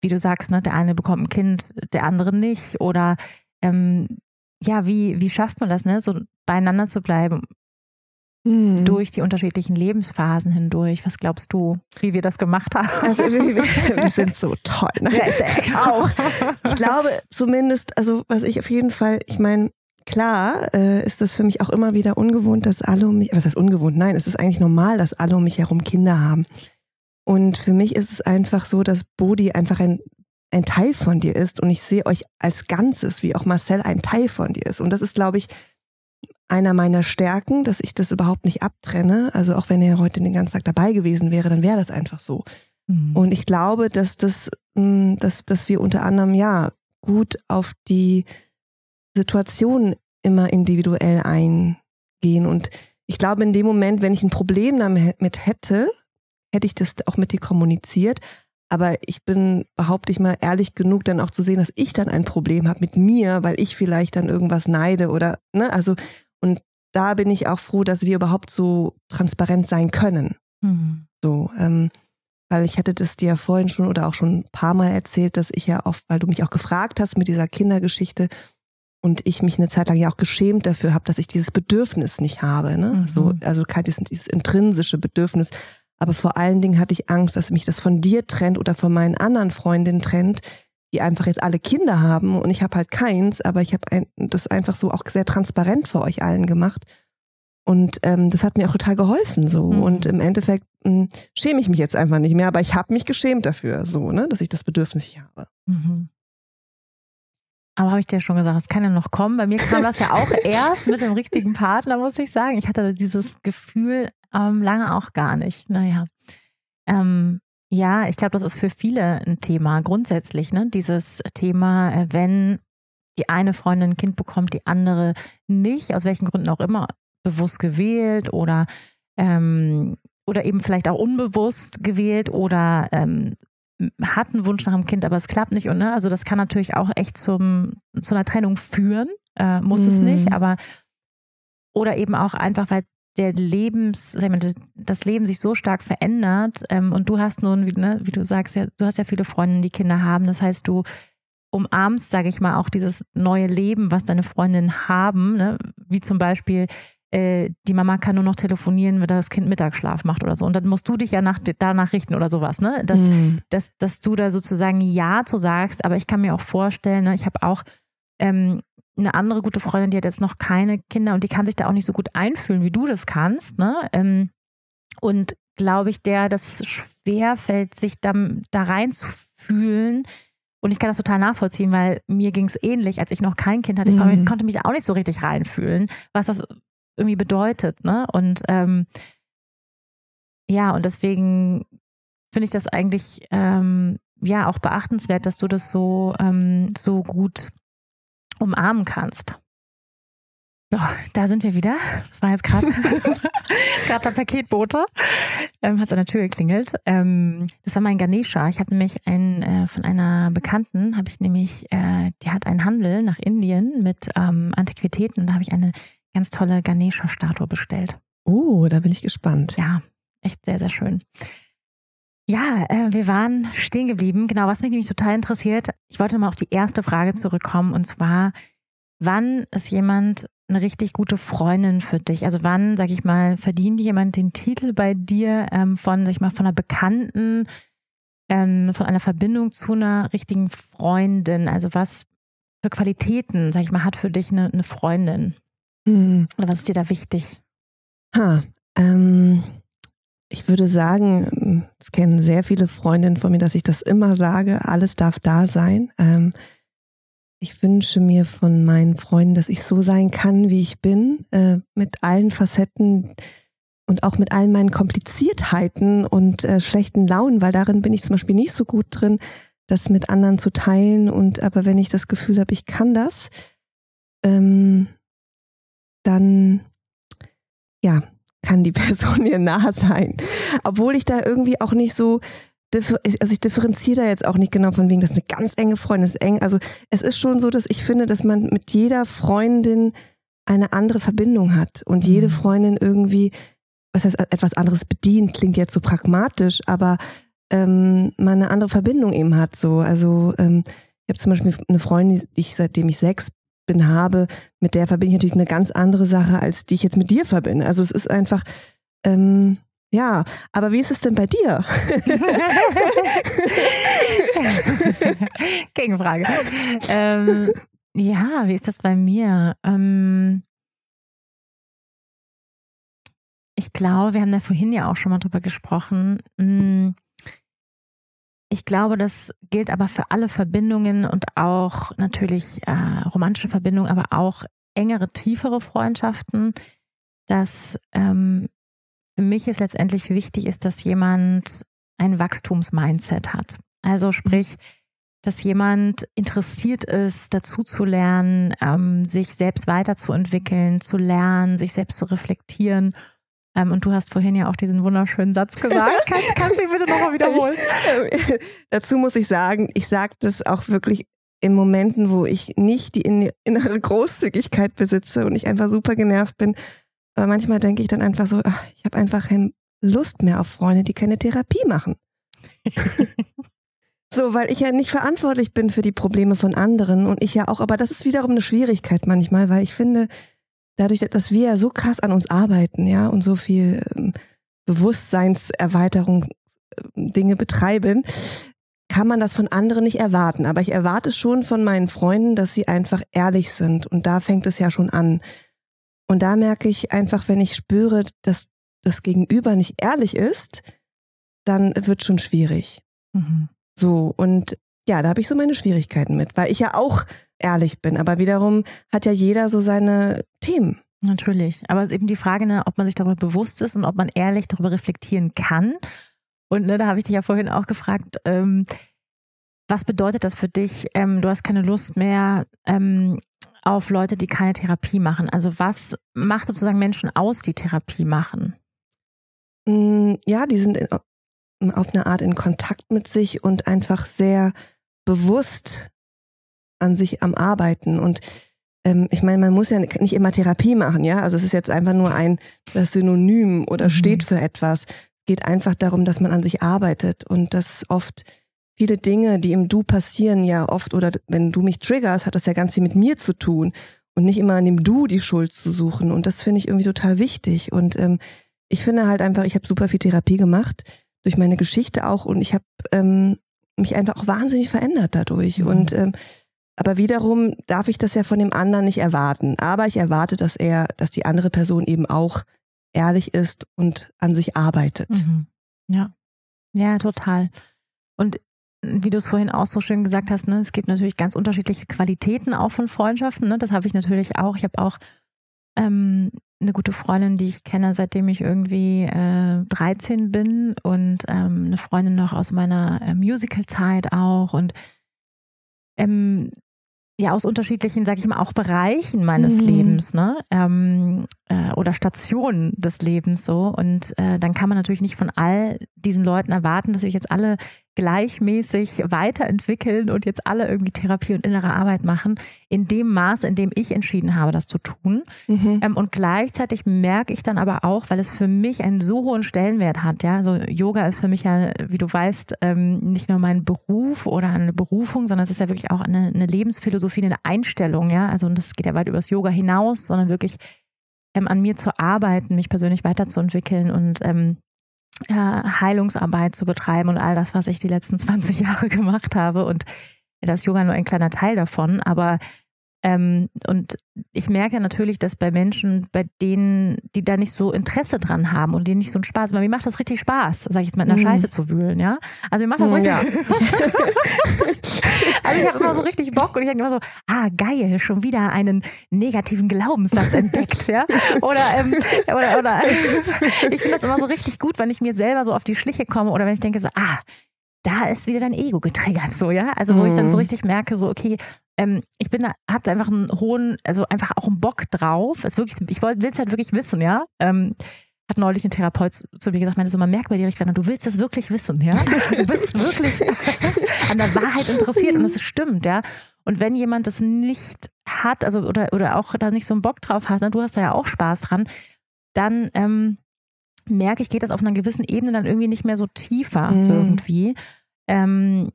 wie du sagst, ne, der eine bekommt ein Kind, der andere nicht. Oder ähm, ja, wie, wie schafft man das, ne, so beieinander zu bleiben mhm. durch die unterschiedlichen Lebensphasen hindurch? Was glaubst du, wie wir das gemacht haben? Also wir, wir sind so toll. Ne? Ja, ich denke auch. Ich glaube zumindest, also was ich auf jeden Fall, ich meine, klar äh, ist das für mich auch immer wieder ungewohnt, dass alle um mich, was heißt ungewohnt? Nein, es ist eigentlich normal, dass alle um mich herum Kinder haben. Und für mich ist es einfach so, dass Bodhi einfach ein, ein Teil von dir ist und ich sehe euch als Ganzes, wie auch Marcel ein Teil von dir ist. Und das ist, glaube ich, einer meiner Stärken, dass ich das überhaupt nicht abtrenne. Also auch wenn er heute den ganzen Tag dabei gewesen wäre, dann wäre das einfach so. Mhm. Und ich glaube, dass das, mm, dass, dass wir unter anderem ja gut auf die Situation immer individuell eingehen. Und ich glaube, in dem Moment, wenn ich ein Problem damit hätte, hätte ich das auch mit dir kommuniziert. Aber ich bin, behaupte ich mal, ehrlich genug, dann auch zu sehen, dass ich dann ein Problem habe mit mir, weil ich vielleicht dann irgendwas neide oder, ne, also, und da bin ich auch froh, dass wir überhaupt so transparent sein können. Mhm. So, ähm, weil ich hatte das dir ja vorhin schon oder auch schon ein paar Mal erzählt, dass ich ja oft, weil du mich auch gefragt hast mit dieser Kindergeschichte, und ich mich eine Zeit lang ja auch geschämt dafür habe, dass ich dieses Bedürfnis nicht habe. Ne? Mhm. So, also kein dieses, dieses intrinsische Bedürfnis. Aber vor allen Dingen hatte ich Angst, dass mich das von dir trennt oder von meinen anderen Freundinnen trennt, die einfach jetzt alle Kinder haben und ich habe halt keins, aber ich habe ein, das einfach so auch sehr transparent vor euch allen gemacht. Und ähm, das hat mir auch total geholfen so. Mhm. Und im Endeffekt mh, hm, schäme ich mich jetzt einfach nicht mehr, aber ich habe mich geschämt dafür, so, ne, dass ich das Bedürfnis nicht habe. Mhm. Aber habe ich dir schon gesagt, es kann ja noch kommen. Bei mir kam das ja auch erst mit dem richtigen Partner, muss ich sagen. Ich hatte dieses Gefühl ähm, lange auch gar nicht. Naja. Ähm, ja, ich glaube, das ist für viele ein Thema grundsätzlich, ne? Dieses Thema, äh, wenn die eine Freundin ein Kind bekommt, die andere nicht, aus welchen Gründen auch immer, bewusst gewählt oder ähm, oder eben vielleicht auch unbewusst gewählt oder ähm, hat einen Wunsch nach einem Kind, aber es klappt nicht. Und ne, also das kann natürlich auch echt zum, zu einer Trennung führen. Äh, muss mhm. es nicht, aber oder eben auch einfach, weil der Lebens, sag mal, das Leben sich so stark verändert ähm, und du hast nun, wie, ne, wie du sagst, ja, du hast ja viele Freundinnen, die Kinder haben. Das heißt, du umarmst, sage ich mal, auch dieses neue Leben, was deine Freundinnen haben, ne? wie zum Beispiel äh, die Mama kann nur noch telefonieren, wenn das Kind Mittagsschlaf macht oder so. Und dann musst du dich ja nach, danach richten oder sowas, ne? Dass, mm. dass, dass du da sozusagen Ja zu sagst, aber ich kann mir auch vorstellen, ne, ich habe auch ähm, eine andere gute Freundin, die hat jetzt noch keine Kinder und die kann sich da auch nicht so gut einfühlen, wie du das kannst. Ne? Ähm, und glaube ich, der das schwer fällt, sich da, da reinzufühlen. Und ich kann das total nachvollziehen, weil mir ging es ähnlich, als ich noch kein Kind hatte. Ich mhm. konnte mich da auch nicht so richtig reinfühlen, was das irgendwie bedeutet. Ne? Und ähm, ja, und deswegen finde ich das eigentlich ähm, ja auch beachtenswert, dass du das so, ähm, so gut umarmen kannst. So, da sind wir wieder. Das war jetzt gerade der Paketbote. Ähm, hat an der Tür geklingelt. Ähm, das war mein Ganesha. Ich habe nämlich einen äh, von einer Bekannten, habe ich nämlich, äh, die hat einen Handel nach Indien mit ähm, Antiquitäten und da habe ich eine ganz tolle Ganesha-Statue bestellt. Oh, da bin ich gespannt. Ja, echt sehr, sehr schön. Ja, äh, wir waren stehen geblieben. Genau, was mich nämlich total interessiert, ich wollte mal auf die erste Frage zurückkommen und zwar, wann ist jemand eine richtig gute Freundin für dich? Also wann, sag ich mal, verdient jemand den Titel bei dir ähm, von, sag ich mal, von einer Bekannten, ähm, von einer Verbindung zu einer richtigen Freundin? Also was für Qualitäten, sag ich mal, hat für dich eine, eine Freundin? Mhm. Oder was ist dir da wichtig? Ha, ähm, ich würde sagen, es kennen sehr viele Freundinnen von mir, dass ich das immer sage, alles darf da sein. Ähm, ich wünsche mir von meinen Freunden, dass ich so sein kann, wie ich bin, äh, mit allen Facetten und auch mit allen meinen Kompliziertheiten und äh, schlechten Launen, weil darin bin ich zum Beispiel nicht so gut drin, das mit anderen zu teilen. Und aber wenn ich das Gefühl habe, ich kann das, ähm, dann ja, kann die Person mir nah sein. Obwohl ich da irgendwie auch nicht so, also ich differenziere da jetzt auch nicht genau von wegen, das ist eine ganz enge Freundin, das ist eng. Also es ist schon so, dass ich finde, dass man mit jeder Freundin eine andere Verbindung hat und jede mhm. Freundin irgendwie, was heißt etwas anderes bedient, klingt jetzt so pragmatisch, aber ähm, man eine andere Verbindung eben hat. So, also ähm, ich habe zum Beispiel eine Freundin, die ich seitdem ich sechs bin, habe, mit der verbinde ich natürlich eine ganz andere Sache, als die ich jetzt mit dir verbinde. Also es ist einfach, ähm, ja, aber wie ist es denn bei dir? Gegenfrage. Ähm, ja, wie ist das bei mir? Ähm, ich glaube, wir haben da vorhin ja auch schon mal drüber gesprochen. Hm, ich glaube, das gilt aber für alle Verbindungen und auch natürlich äh, romantische Verbindungen, aber auch engere, tiefere Freundschaften, dass ähm, für mich es letztendlich wichtig ist, dass jemand ein Wachstumsmindset hat. Also sprich, dass jemand interessiert ist, dazu zu lernen, ähm, sich selbst weiterzuentwickeln, zu lernen, sich selbst zu reflektieren ähm, und du hast vorhin ja auch diesen wunderschönen Satz gesagt. kannst, kannst du ihn bitte nochmal wiederholen? Dazu muss ich sagen, ich sage das auch wirklich in Momenten, wo ich nicht die innere Großzügigkeit besitze und ich einfach super genervt bin. Aber manchmal denke ich dann einfach so, ach, ich habe einfach keine Lust mehr auf Freunde, die keine Therapie machen. so, weil ich ja nicht verantwortlich bin für die Probleme von anderen und ich ja auch, aber das ist wiederum eine Schwierigkeit manchmal, weil ich finde, dadurch, dass wir ja so krass an uns arbeiten, ja, und so viel ähm, Bewusstseinserweiterung äh, Dinge betreiben, kann man das von anderen nicht erwarten. Aber ich erwarte schon von meinen Freunden, dass sie einfach ehrlich sind. Und da fängt es ja schon an. Und da merke ich einfach, wenn ich spüre, dass das Gegenüber nicht ehrlich ist, dann wird schon schwierig. Mhm. So, und ja, da habe ich so meine Schwierigkeiten mit, weil ich ja auch ehrlich bin. Aber wiederum hat ja jeder so seine Themen. Natürlich. Aber es ist eben die Frage, ne, ob man sich darüber bewusst ist und ob man ehrlich darüber reflektieren kann. Und ne, da habe ich dich ja vorhin auch gefragt, ähm, was bedeutet das für dich? Ähm, du hast keine Lust mehr ähm, auf Leute, die keine Therapie machen. Also was macht sozusagen Menschen aus, die Therapie machen? Mm, ja, die sind in, auf eine Art in Kontakt mit sich und einfach sehr bewusst an sich am Arbeiten. Und ähm, ich meine, man muss ja nicht immer Therapie machen, ja. Also es ist jetzt einfach nur ein das Synonym oder mhm. steht für etwas. Es geht einfach darum, dass man an sich arbeitet und dass oft viele Dinge, die im Du passieren, ja oft oder wenn du mich triggerst, hat das ja ganz viel mit mir zu tun und nicht immer an dem Du die Schuld zu suchen. Und das finde ich irgendwie total wichtig. Und ähm, ich finde halt einfach, ich habe super viel Therapie gemacht durch meine Geschichte auch und ich habe ähm, mich einfach auch wahnsinnig verändert dadurch. Mhm. Und ähm, aber wiederum darf ich das ja von dem anderen nicht erwarten. Aber ich erwarte, dass er, dass die andere Person eben auch ehrlich ist und an sich arbeitet. Mhm. Ja. Ja, total. Und wie du es vorhin auch so schön gesagt hast, ne, es gibt natürlich ganz unterschiedliche Qualitäten auch von Freundschaften. Ne? Das habe ich natürlich auch. Ich habe auch ähm, eine gute Freundin, die ich kenne, seitdem ich irgendwie äh, 13 bin und ähm, eine Freundin noch aus meiner äh, Musical-Zeit auch und ähm, ja aus unterschiedlichen, sag ich mal, auch Bereichen meines mhm. Lebens, ne? Ähm, äh, oder Stationen des Lebens so. Und äh, dann kann man natürlich nicht von all diesen Leuten erwarten, dass sich jetzt alle gleichmäßig weiterentwickeln und jetzt alle irgendwie Therapie und innere Arbeit machen, in dem Maß, in dem ich entschieden habe, das zu tun. Mhm. Ähm, und gleichzeitig merke ich dann aber auch, weil es für mich einen so hohen Stellenwert hat, ja, also Yoga ist für mich ja, wie du weißt, ähm, nicht nur mein Beruf oder eine Berufung, sondern es ist ja wirklich auch eine, eine Lebensphilosophie, eine Einstellung, ja, also und das geht ja weit über das Yoga hinaus, sondern wirklich ähm, an mir zu arbeiten, mich persönlich weiterzuentwickeln und ähm, äh, Heilungsarbeit zu betreiben und all das, was ich die letzten 20 Jahre gemacht habe. Und das Yoga nur ein kleiner Teil davon, aber ähm, und ich merke natürlich, dass bei Menschen, bei denen, die da nicht so Interesse dran haben und denen nicht so einen Spaß, weil mir macht das richtig Spaß, sag ich jetzt mal, in der mhm. Scheiße zu wühlen, ja. Also mir macht das richtig. Ja. also ich habe immer so richtig Bock und ich denke immer so, ah geil, schon wieder einen negativen Glaubenssatz entdeckt, ja. Oder ähm, oder, oder ich finde das immer so richtig gut, wenn ich mir selber so auf die Schliche komme oder wenn ich denke so, ah da ist wieder dein Ego getriggert, so, ja. Also, wo mhm. ich dann so mhm. richtig merke, so, okay, ähm, ich bin da, hab da einfach einen hohen, also einfach auch einen Bock drauf. Es wirklich, ich will es halt wirklich wissen, ja. Ähm, hat neulich ein Therapeut zu mir gesagt, meine so, man merkt bei dir richtig, du willst das wirklich wissen, ja. Du bist wirklich an der Wahrheit interessiert und das stimmt, ja. Und wenn jemand das nicht hat, also oder, oder auch da nicht so einen Bock drauf hat, ne, du hast da ja auch Spaß dran, dann ähm, merke ich, geht das auf einer gewissen Ebene dann irgendwie nicht mehr so tiefer mhm. irgendwie. Ähm,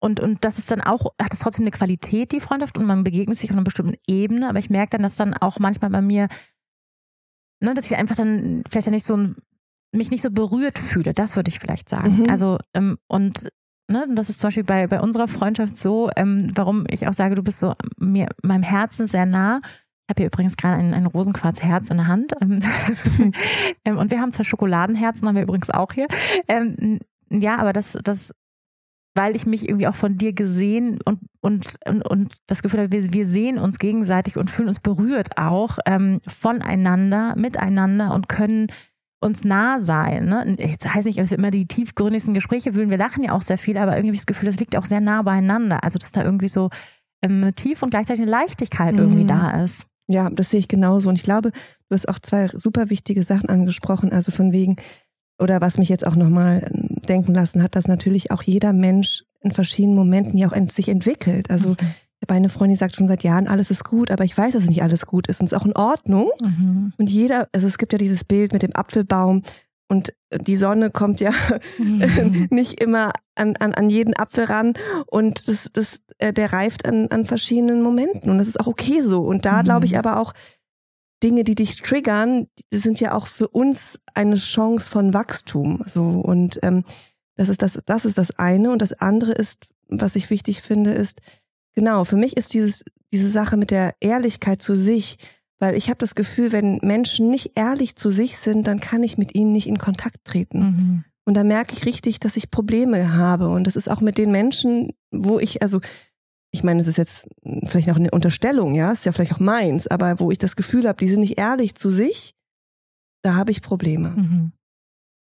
und, und das ist dann auch, hat es trotzdem eine Qualität, die Freundschaft, und man begegnet sich auf einer bestimmten Ebene, aber ich merke dann, dass dann auch manchmal bei mir, ne, dass ich einfach dann vielleicht ja nicht so ein, mich nicht so berührt fühle, das würde ich vielleicht sagen. Mhm. Also, ähm, und ne, das ist zum Beispiel bei, bei unserer Freundschaft so, ähm, warum ich auch sage, du bist so mir meinem Herzen sehr nah. Ich habe hier übrigens gerade ein, ein Rosenquarzherz in der Hand. Ähm, ähm, und wir haben zwei Schokoladenherzen, haben wir übrigens auch hier. Ähm, ja, aber das, das weil ich mich irgendwie auch von dir gesehen und, und, und, und das Gefühl habe, wir, wir sehen uns gegenseitig und fühlen uns berührt auch ähm, voneinander, miteinander und können uns nah sein. Ne? Das heißt nicht, dass wir immer die tiefgründigsten Gespräche fühlen. Wir lachen ja auch sehr viel, aber irgendwie habe ich das Gefühl, das liegt auch sehr nah beieinander. Also, dass da irgendwie so ähm, tief und gleichzeitig eine Leichtigkeit mhm. irgendwie da ist. Ja, das sehe ich genauso. Und ich glaube, du hast auch zwei super wichtige Sachen angesprochen. Also von wegen, oder was mich jetzt auch nochmal ähm, denken lassen hat, dass natürlich auch jeder Mensch in verschiedenen Momenten ja auch sich entwickelt. Also mhm. ich habe eine Freundin, die sagt schon seit Jahren, alles ist gut, aber ich weiß, dass nicht alles gut ist und es ist auch in Ordnung. Mhm. Und jeder, also es gibt ja dieses Bild mit dem Apfelbaum und die Sonne kommt ja nicht immer an, an, an jeden Apfel ran und das, das, äh, der reift an, an verschiedenen Momenten und das ist auch okay so. Und da glaube ich mhm. aber auch, Dinge, die dich triggern, die sind ja auch für uns eine Chance von Wachstum. So und ähm, das ist das, das ist das eine und das andere ist, was ich wichtig finde, ist genau für mich ist dieses diese Sache mit der Ehrlichkeit zu sich, weil ich habe das Gefühl, wenn Menschen nicht ehrlich zu sich sind, dann kann ich mit ihnen nicht in Kontakt treten. Mhm. Und da merke ich richtig, dass ich Probleme habe. Und das ist auch mit den Menschen, wo ich, also ich meine, es ist jetzt vielleicht noch eine Unterstellung, ja, ist ja vielleicht auch meins, aber wo ich das Gefühl habe, die sind nicht ehrlich zu sich, da habe ich Probleme. Mhm.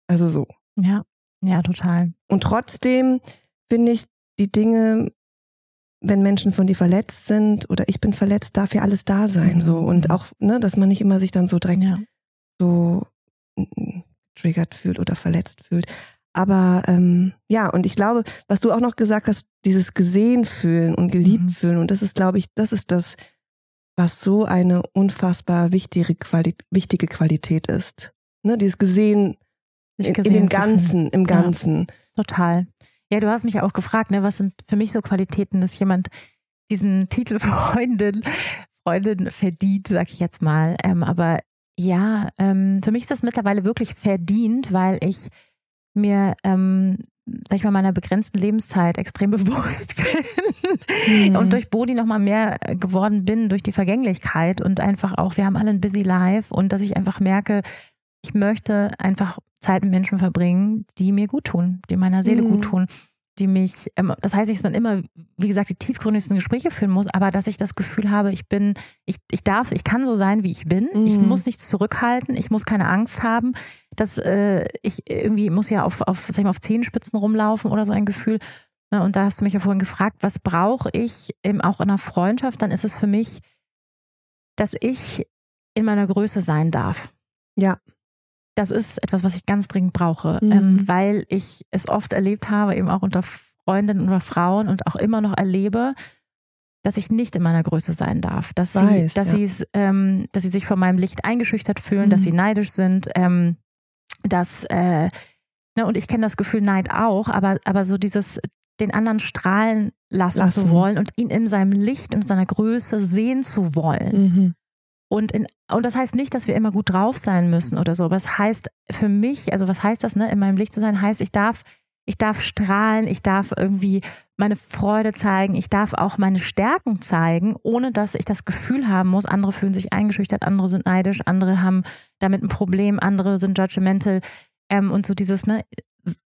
Also so. Ja, ja, total. Und trotzdem finde ich die Dinge, wenn Menschen von dir verletzt sind oder ich bin verletzt, darf ja alles da sein, mhm. so. Und auch, ne, dass man nicht immer sich dann so direkt ja. so triggert fühlt oder verletzt fühlt. Aber ähm, ja, und ich glaube, was du auch noch gesagt hast, dieses gesehen fühlen und geliebt mhm. fühlen, und das ist, glaube ich, das ist das, was so eine unfassbar wichtige, Quali wichtige Qualität ist. Ne, dieses gesehen, in, gesehen in dem Ganzen, im Ganzen. Ja, total. Ja, du hast mich ja auch gefragt, ne, was sind für mich so Qualitäten, dass jemand diesen Titel Freundin, Freundin verdient, sag ich jetzt mal. Ähm, aber ja, ähm, für mich ist das mittlerweile wirklich verdient, weil ich mir ähm, sag ich mal, meiner begrenzten Lebenszeit extrem bewusst bin mhm. und durch Bodi nochmal mehr geworden bin, durch die Vergänglichkeit und einfach auch, wir haben alle ein busy life und dass ich einfach merke, ich möchte einfach Zeit mit Menschen verbringen, die mir gut tun, die meiner Seele mhm. gut tun die mich, das heißt nicht, dass man immer, wie gesagt, die tiefgründigsten Gespräche führen muss, aber dass ich das Gefühl habe, ich bin, ich, ich darf, ich kann so sein, wie ich bin. Mhm. Ich muss nichts zurückhalten, ich muss keine Angst haben, dass äh, ich irgendwie muss ja auf, auf, sag ich mal, auf Zehenspitzen rumlaufen oder so ein Gefühl. Ne, und da hast du mich ja vorhin gefragt, was brauche ich eben auch in einer Freundschaft? Dann ist es für mich, dass ich in meiner Größe sein darf. Ja das ist etwas, was ich ganz dringend brauche, mhm. ähm, weil ich es oft erlebt habe, eben auch unter Freundinnen oder Frauen und auch immer noch erlebe, dass ich nicht in meiner Größe sein darf, dass Weiß, sie, dass ja. sie, ähm, dass sie sich von meinem Licht eingeschüchtert fühlen, mhm. dass sie mhm. neidisch sind, ähm, dass äh, ne, und ich kenne das Gefühl Neid auch, aber aber so dieses den anderen strahlen lassen, lassen. zu wollen und ihn in seinem Licht und seiner Größe sehen zu wollen. Mhm. Und, in, und das heißt nicht, dass wir immer gut drauf sein müssen oder so, aber es heißt für mich, also was heißt das, ne, in meinem Licht zu sein, heißt, ich darf, ich darf strahlen, ich darf irgendwie meine Freude zeigen, ich darf auch meine Stärken zeigen, ohne dass ich das Gefühl haben muss, andere fühlen sich eingeschüchtert, andere sind neidisch, andere haben damit ein Problem, andere sind judgmental. Ähm, und so dieses, ne,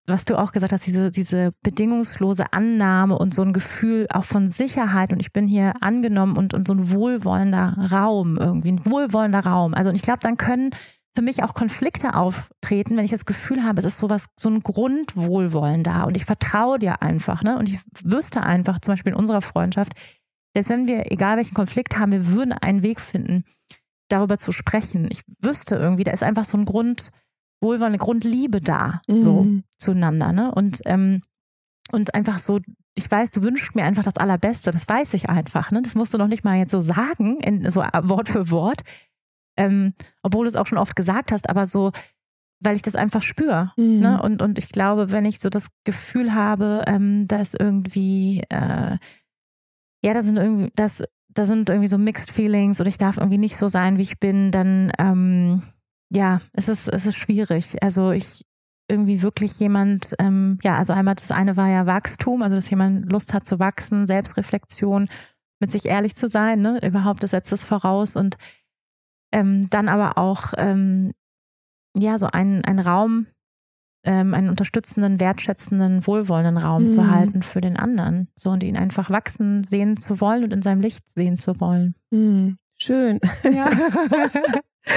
was du auch gesagt hast, diese, diese bedingungslose Annahme und so ein Gefühl auch von Sicherheit und ich bin hier angenommen und, und so ein wohlwollender Raum irgendwie, ein wohlwollender Raum. Also und ich glaube, dann können für mich auch Konflikte auftreten, wenn ich das Gefühl habe, es ist sowas, so ein Grundwohlwollen da und ich vertraue dir einfach, ne? Und ich wüsste einfach, zum Beispiel in unserer Freundschaft, selbst wenn wir, egal welchen Konflikt haben, wir würden einen Weg finden, darüber zu sprechen. Ich wüsste irgendwie, da ist einfach so ein Grund, wohlwollende Grundliebe da, mhm. so zueinander, ne? Und, ähm, und einfach so, ich weiß, du wünschst mir einfach das Allerbeste, das weiß ich einfach, ne? Das musst du noch nicht mal jetzt so sagen, in, so Wort für Wort. Ähm, obwohl du es auch schon oft gesagt hast, aber so, weil ich das einfach spüre. Mhm. Ne? Und, und ich glaube, wenn ich so das Gefühl habe, ähm, da ist irgendwie, äh, ja, da sind irgendwie, das, da sind irgendwie so Mixed Feelings und ich darf irgendwie nicht so sein, wie ich bin, dann ähm, ja, es ist, es ist schwierig. Also ich irgendwie wirklich jemand, ähm, ja, also einmal das eine war ja Wachstum, also dass jemand Lust hat zu wachsen, Selbstreflexion, mit sich ehrlich zu sein, ne? Überhaupt das setzt es voraus und ähm, dann aber auch ähm, ja so einen, einen Raum, ähm, einen unterstützenden, wertschätzenden, wohlwollenden Raum mhm. zu halten für den anderen, so und ihn einfach wachsen sehen zu wollen und in seinem Licht sehen zu wollen. Mhm. Schön. Ja.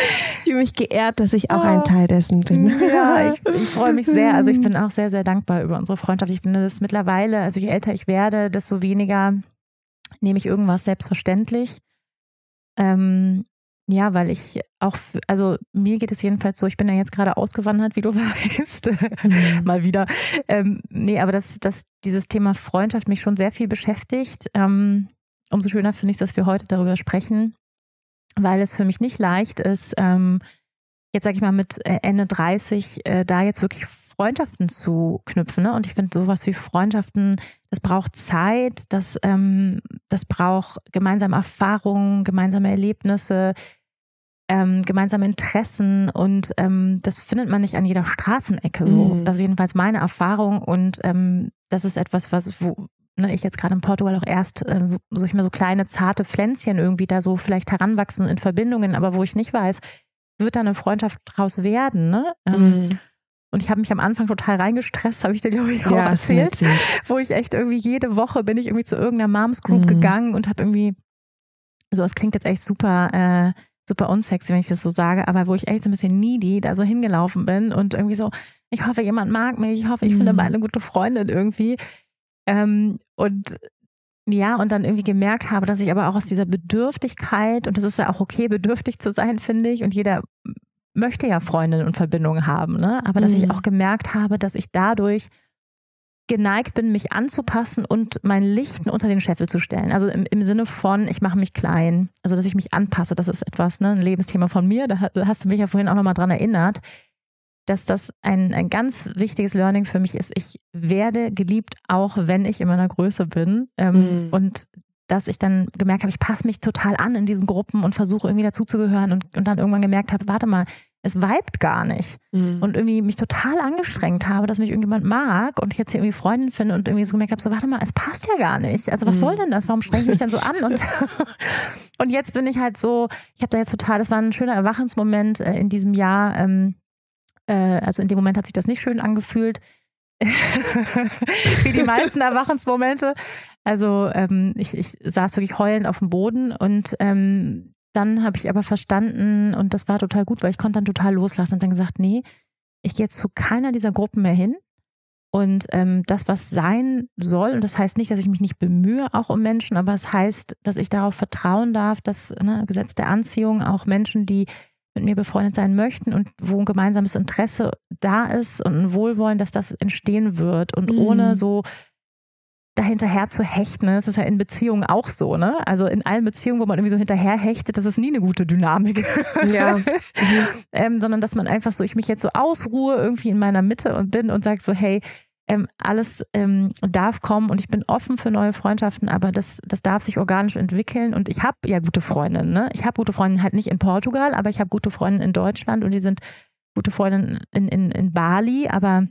Ich fühle mich geehrt, dass ich auch ein Teil dessen bin. Ja, ich, ich freue mich sehr. Also ich bin auch sehr, sehr dankbar über unsere Freundschaft. Ich finde das mittlerweile, also je älter ich werde, desto weniger nehme ich irgendwas selbstverständlich. Ähm, ja, weil ich auch, also mir geht es jedenfalls so, ich bin ja jetzt gerade ausgewandert, wie du weißt, mhm. mal wieder. Ähm, nee, aber dass, dass dieses Thema Freundschaft mich schon sehr viel beschäftigt. Ähm, umso schöner finde ich, dass wir heute darüber sprechen weil es für mich nicht leicht ist, ähm, jetzt sage ich mal mit äh, Ende 30, äh, da jetzt wirklich Freundschaften zu knüpfen. Ne? Und ich finde sowas wie Freundschaften, das braucht Zeit, das, ähm, das braucht gemeinsame Erfahrungen, gemeinsame Erlebnisse, ähm, gemeinsame Interessen und ähm, das findet man nicht an jeder Straßenecke so. Mhm. Das ist jedenfalls meine Erfahrung und ähm, das ist etwas, was, wo, ne, ich jetzt gerade in Portugal auch erst, äh, so ich mal so kleine zarte Pflänzchen irgendwie da so vielleicht heranwachsen in Verbindungen, aber wo ich nicht weiß, wird da eine Freundschaft draus werden, ne? Ähm, mhm. Und ich habe mich am Anfang total reingestresst, habe ich dir, glaube ich, auch ja, erzählt, wo ich echt irgendwie jede Woche bin ich irgendwie zu irgendeiner Moms Group mhm. gegangen und habe irgendwie, so es klingt jetzt echt super, äh, super unsexy, wenn ich das so sage, aber wo ich echt so ein bisschen needy da so hingelaufen bin und irgendwie so, ich hoffe, jemand mag mich, ich hoffe, ich finde eine gute Freundin irgendwie. Ähm, und ja, und dann irgendwie gemerkt habe, dass ich aber auch aus dieser Bedürftigkeit, und das ist ja auch okay, bedürftig zu sein, finde ich, und jeder möchte ja Freundinnen und Verbindungen haben, ne? Aber dass mhm. ich auch gemerkt habe, dass ich dadurch geneigt bin, mich anzupassen und mein Licht unter den Scheffel zu stellen. Also im, im Sinne von, ich mache mich klein, also dass ich mich anpasse, das ist etwas, ne, ein Lebensthema von mir, da hast du mich ja vorhin auch nochmal dran erinnert dass das ein, ein ganz wichtiges Learning für mich ist. Ich werde geliebt, auch wenn ich in meiner Größe bin. Ähm, mm. Und dass ich dann gemerkt habe, ich passe mich total an in diesen Gruppen und versuche irgendwie dazuzugehören und, und dann irgendwann gemerkt habe, warte mal, es vibet gar nicht. Mhm. Und irgendwie mich total angestrengt habe, dass mich irgendjemand mag und ich jetzt hier irgendwie Freundin finde und irgendwie so gemerkt habe, so warte mal, es passt ja gar nicht. Also was mhm. soll denn das? Warum strenge ich mich denn so an? Und, und jetzt bin ich halt so, ich habe da jetzt total, das war ein schöner Erwachensmoment äh, in diesem Jahr. Ähm, äh, also in dem Moment hat sich das nicht schön angefühlt. Wie die meisten Erwachensmomente. Also ähm, ich, ich saß wirklich heulend auf dem Boden und ähm, dann habe ich aber verstanden und das war total gut, weil ich konnte dann total loslassen und dann gesagt, nee, ich gehe jetzt zu keiner dieser Gruppen mehr hin. Und ähm, das, was sein soll, und das heißt nicht, dass ich mich nicht bemühe, auch um Menschen, aber es heißt, dass ich darauf vertrauen darf, dass ne, Gesetz der Anziehung auch Menschen, die mit mir befreundet sein möchten und wo ein gemeinsames Interesse da ist und ein Wohlwollen, dass das entstehen wird und mhm. ohne so dahinterher zu hechten. Das ist ja in Beziehungen auch so, ne? Also in allen Beziehungen, wo man irgendwie so hinterher hechtet, das ist nie eine gute Dynamik. Ja. ähm, sondern dass man einfach so, ich mich jetzt so ausruhe irgendwie in meiner Mitte und bin und sage so, hey, ähm, alles ähm, darf kommen und ich bin offen für neue Freundschaften, aber das, das darf sich organisch entwickeln und ich habe ja gute Freundinnen. Ne? Ich habe gute Freundinnen halt nicht in Portugal, aber ich habe gute Freundinnen in Deutschland und die sind gute Freundinnen in, in, in Bali, aber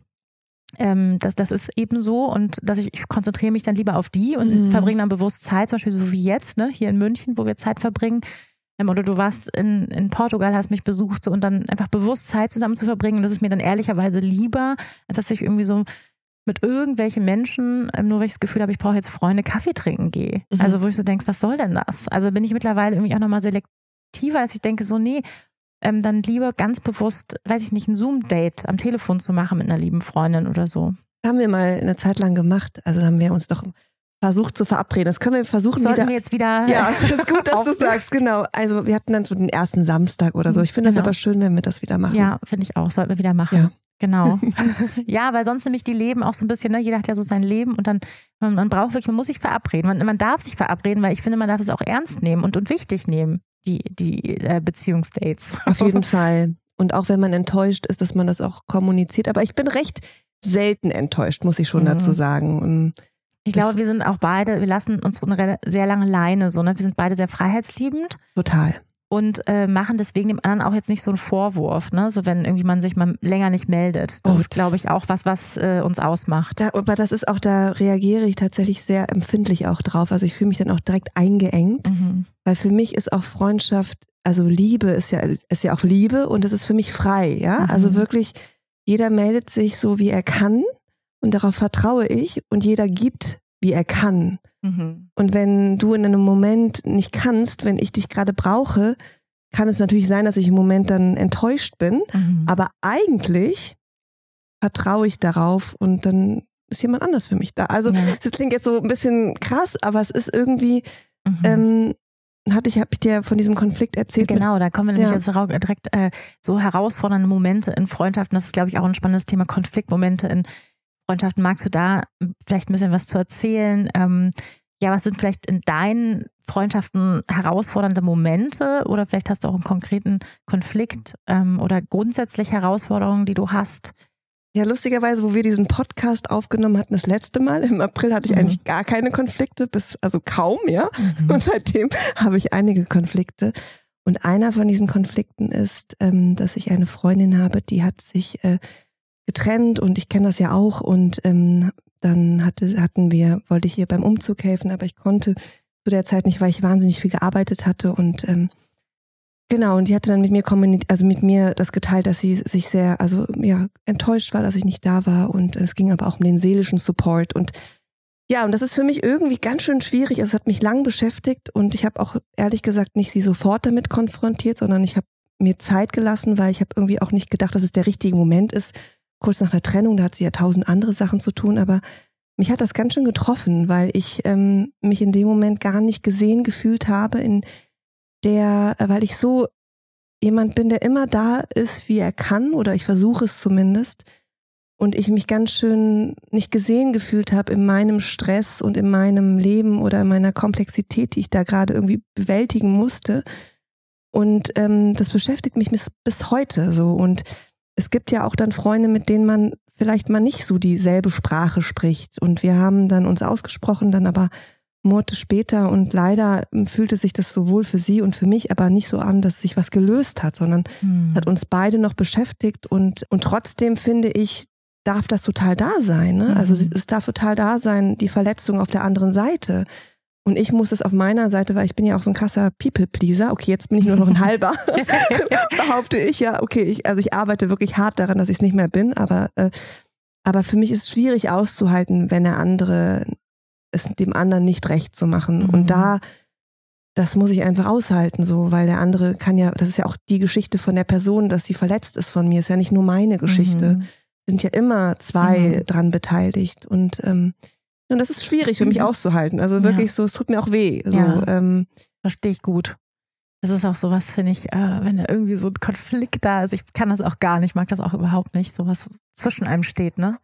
ähm, das, das ist eben so und dass ich, ich konzentriere mich dann lieber auf die und mhm. verbringe dann bewusst Zeit, zum Beispiel so wie jetzt, ne, hier in München, wo wir Zeit verbringen. Ähm, oder du warst in, in Portugal, hast mich besucht so, und dann einfach bewusst Zeit zusammen zu verbringen. Das ist mir dann ehrlicherweise lieber, als dass ich irgendwie so mit irgendwelchen Menschen, ähm, nur weil ich das Gefühl habe, ich brauche jetzt Freunde, Kaffee trinken gehe. Mhm. Also wo ich so denke, was soll denn das? Also bin ich mittlerweile irgendwie auch nochmal selektiver, dass ich denke, so, nee, ähm, dann lieber ganz bewusst, weiß ich nicht, ein Zoom-Date am Telefon zu machen mit einer lieben Freundin oder so. Haben wir mal eine Zeit lang gemacht. Also haben wir uns doch versucht zu verabreden. Das können wir versuchen Sollten wieder. wir jetzt wieder. Ja, es ist gut, dass du sagst, genau. Also wir hatten dann so den ersten Samstag oder so. Ich finde genau. das aber schön, wenn wir das wieder machen. Ja, finde ich auch. Sollten wir wieder machen. Ja. Genau. ja, weil sonst nämlich die Leben auch so ein bisschen, ne? jeder hat ja so sein Leben und dann, man, man braucht wirklich, man muss sich verabreden. Man, man darf sich verabreden, weil ich finde, man darf es auch ernst nehmen und, und wichtig nehmen die, die äh, Beziehungsdates. Auf jeden Fall. Und auch wenn man enttäuscht ist, dass man das auch kommuniziert. Aber ich bin recht selten enttäuscht, muss ich schon mhm. dazu sagen. Ich glaube, wir sind auch beide, wir lassen uns eine sehr lange Leine so, ne? Wir sind beide sehr freiheitsliebend. Total und äh, machen deswegen dem anderen auch jetzt nicht so einen Vorwurf, ne? So wenn irgendwie man sich mal länger nicht meldet. Das oh, ist, glaube ich, auch was, was äh, uns ausmacht. Da, aber das ist auch, da reagiere ich tatsächlich sehr empfindlich auch drauf. Also ich fühle mich dann auch direkt eingeengt, mhm. weil für mich ist auch Freundschaft, also Liebe ist ja, ist ja auch Liebe und es ist für mich frei, ja. Mhm. Also wirklich, jeder meldet sich so, wie er kann und darauf vertraue ich und jeder gibt, wie er kann. Mhm. Und wenn du in einem Moment nicht kannst, wenn ich dich gerade brauche, kann es natürlich sein, dass ich im Moment dann enttäuscht bin. Mhm. Aber eigentlich vertraue ich darauf und dann ist jemand anders für mich da. Also ja. das klingt jetzt so ein bisschen krass, aber es ist irgendwie, mhm. ähm, hatte ich, habe ich dir von diesem Konflikt erzählt? Genau, da kommen wir nämlich ja. jetzt direkt äh, so herausfordernde Momente in Freundschaften. Das ist, glaube ich, auch ein spannendes Thema, Konfliktmomente in Freundschaften. Magst du da vielleicht ein bisschen was zu erzählen? Ähm, ja, was sind vielleicht in deinen Freundschaften herausfordernde Momente oder vielleicht hast du auch einen konkreten Konflikt ähm, oder grundsätzlich Herausforderungen, die du hast? Ja, lustigerweise, wo wir diesen Podcast aufgenommen hatten, das letzte Mal, im April hatte ich mhm. eigentlich gar keine Konflikte, bis, also kaum, ja. Mhm. Und seitdem habe ich einige Konflikte. Und einer von diesen Konflikten ist, ähm, dass ich eine Freundin habe, die hat sich äh, getrennt und ich kenne das ja auch und ähm, dann hatte, hatten wir, wollte ich ihr beim Umzug helfen, aber ich konnte zu der Zeit nicht, weil ich wahnsinnig viel gearbeitet hatte und ähm, genau, und die hatte dann mit mir also mit mir das geteilt, dass sie sich sehr, also ja, enttäuscht war, dass ich nicht da war und es ging aber auch um den seelischen Support und ja, und das ist für mich irgendwie ganz schön schwierig. Es hat mich lang beschäftigt und ich habe auch ehrlich gesagt nicht sie sofort damit konfrontiert, sondern ich habe mir Zeit gelassen, weil ich habe irgendwie auch nicht gedacht, dass es der richtige Moment ist, kurz nach der Trennung, da hat sie ja tausend andere Sachen zu tun, aber mich hat das ganz schön getroffen, weil ich ähm, mich in dem Moment gar nicht gesehen gefühlt habe, in der, weil ich so jemand bin, der immer da ist, wie er kann, oder ich versuche es zumindest, und ich mich ganz schön nicht gesehen gefühlt habe in meinem Stress und in meinem Leben oder in meiner Komplexität, die ich da gerade irgendwie bewältigen musste. Und ähm, das beschäftigt mich bis, bis heute so. Und es gibt ja auch dann Freunde, mit denen man vielleicht mal nicht so dieselbe Sprache spricht. Und wir haben dann uns ausgesprochen, dann aber Monate später und leider fühlte sich das sowohl für sie und für mich aber nicht so an, dass sich was gelöst hat, sondern hm. hat uns beide noch beschäftigt und, und trotzdem finde ich, darf das total da sein. Ne? Also mhm. es darf total da sein, die Verletzung auf der anderen Seite. Und ich muss es auf meiner Seite, weil ich bin ja auch so ein krasser People-Pleaser. Okay, jetzt bin ich nur noch ein halber. Behaupte ich ja, okay, ich, also ich arbeite wirklich hart daran, dass ich es nicht mehr bin, aber, äh, aber für mich ist es schwierig auszuhalten, wenn der andere es dem anderen nicht recht zu machen. Mhm. Und da, das muss ich einfach aushalten, so, weil der andere kann ja, das ist ja auch die Geschichte von der Person, dass sie verletzt ist von mir, ist ja nicht nur meine Geschichte. Mhm. Sind ja immer zwei mhm. dran beteiligt. Und ähm, und das ist schwierig für mich mhm. auszuhalten. Also wirklich ja. so, es tut mir auch weh. So, ja. ähm, Verstehe ich gut. Das ist auch sowas, finde ich, äh, wenn da irgendwie so ein Konflikt da ist. Ich kann das auch gar nicht, mag das auch überhaupt nicht, so was zwischen einem steht, ne?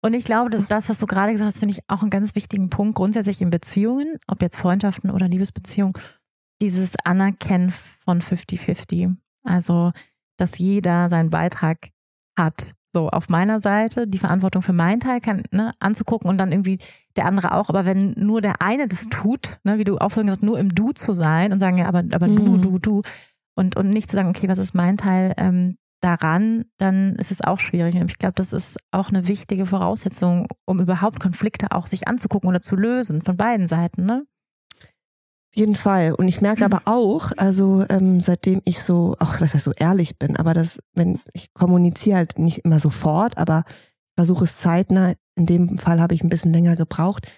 Und ich glaube, das, was du gerade gesagt hast, finde ich auch einen ganz wichtigen Punkt grundsätzlich in Beziehungen, ob jetzt Freundschaften oder Liebesbeziehungen, dieses Anerkennen von 50-50. Also, dass jeder seinen Beitrag hat so auf meiner Seite die Verantwortung für meinen Teil kann, ne, anzugucken und dann irgendwie der andere auch. Aber wenn nur der eine das tut, ne, wie du auch vorhin gesagt nur im Du zu sein und sagen, ja, aber, aber mhm. du, du, du und, und nicht zu sagen, okay, was ist mein Teil ähm, daran, dann ist es auch schwierig. Und ich glaube, das ist auch eine wichtige Voraussetzung, um überhaupt Konflikte auch sich anzugucken oder zu lösen von beiden Seiten, ne? Jeden Fall. Und ich merke aber auch, also ähm, seitdem ich so, auch was heißt so ehrlich bin, aber das, wenn ich kommuniziere halt nicht immer sofort, aber versuche es zeitnah. In dem Fall habe ich ein bisschen länger gebraucht.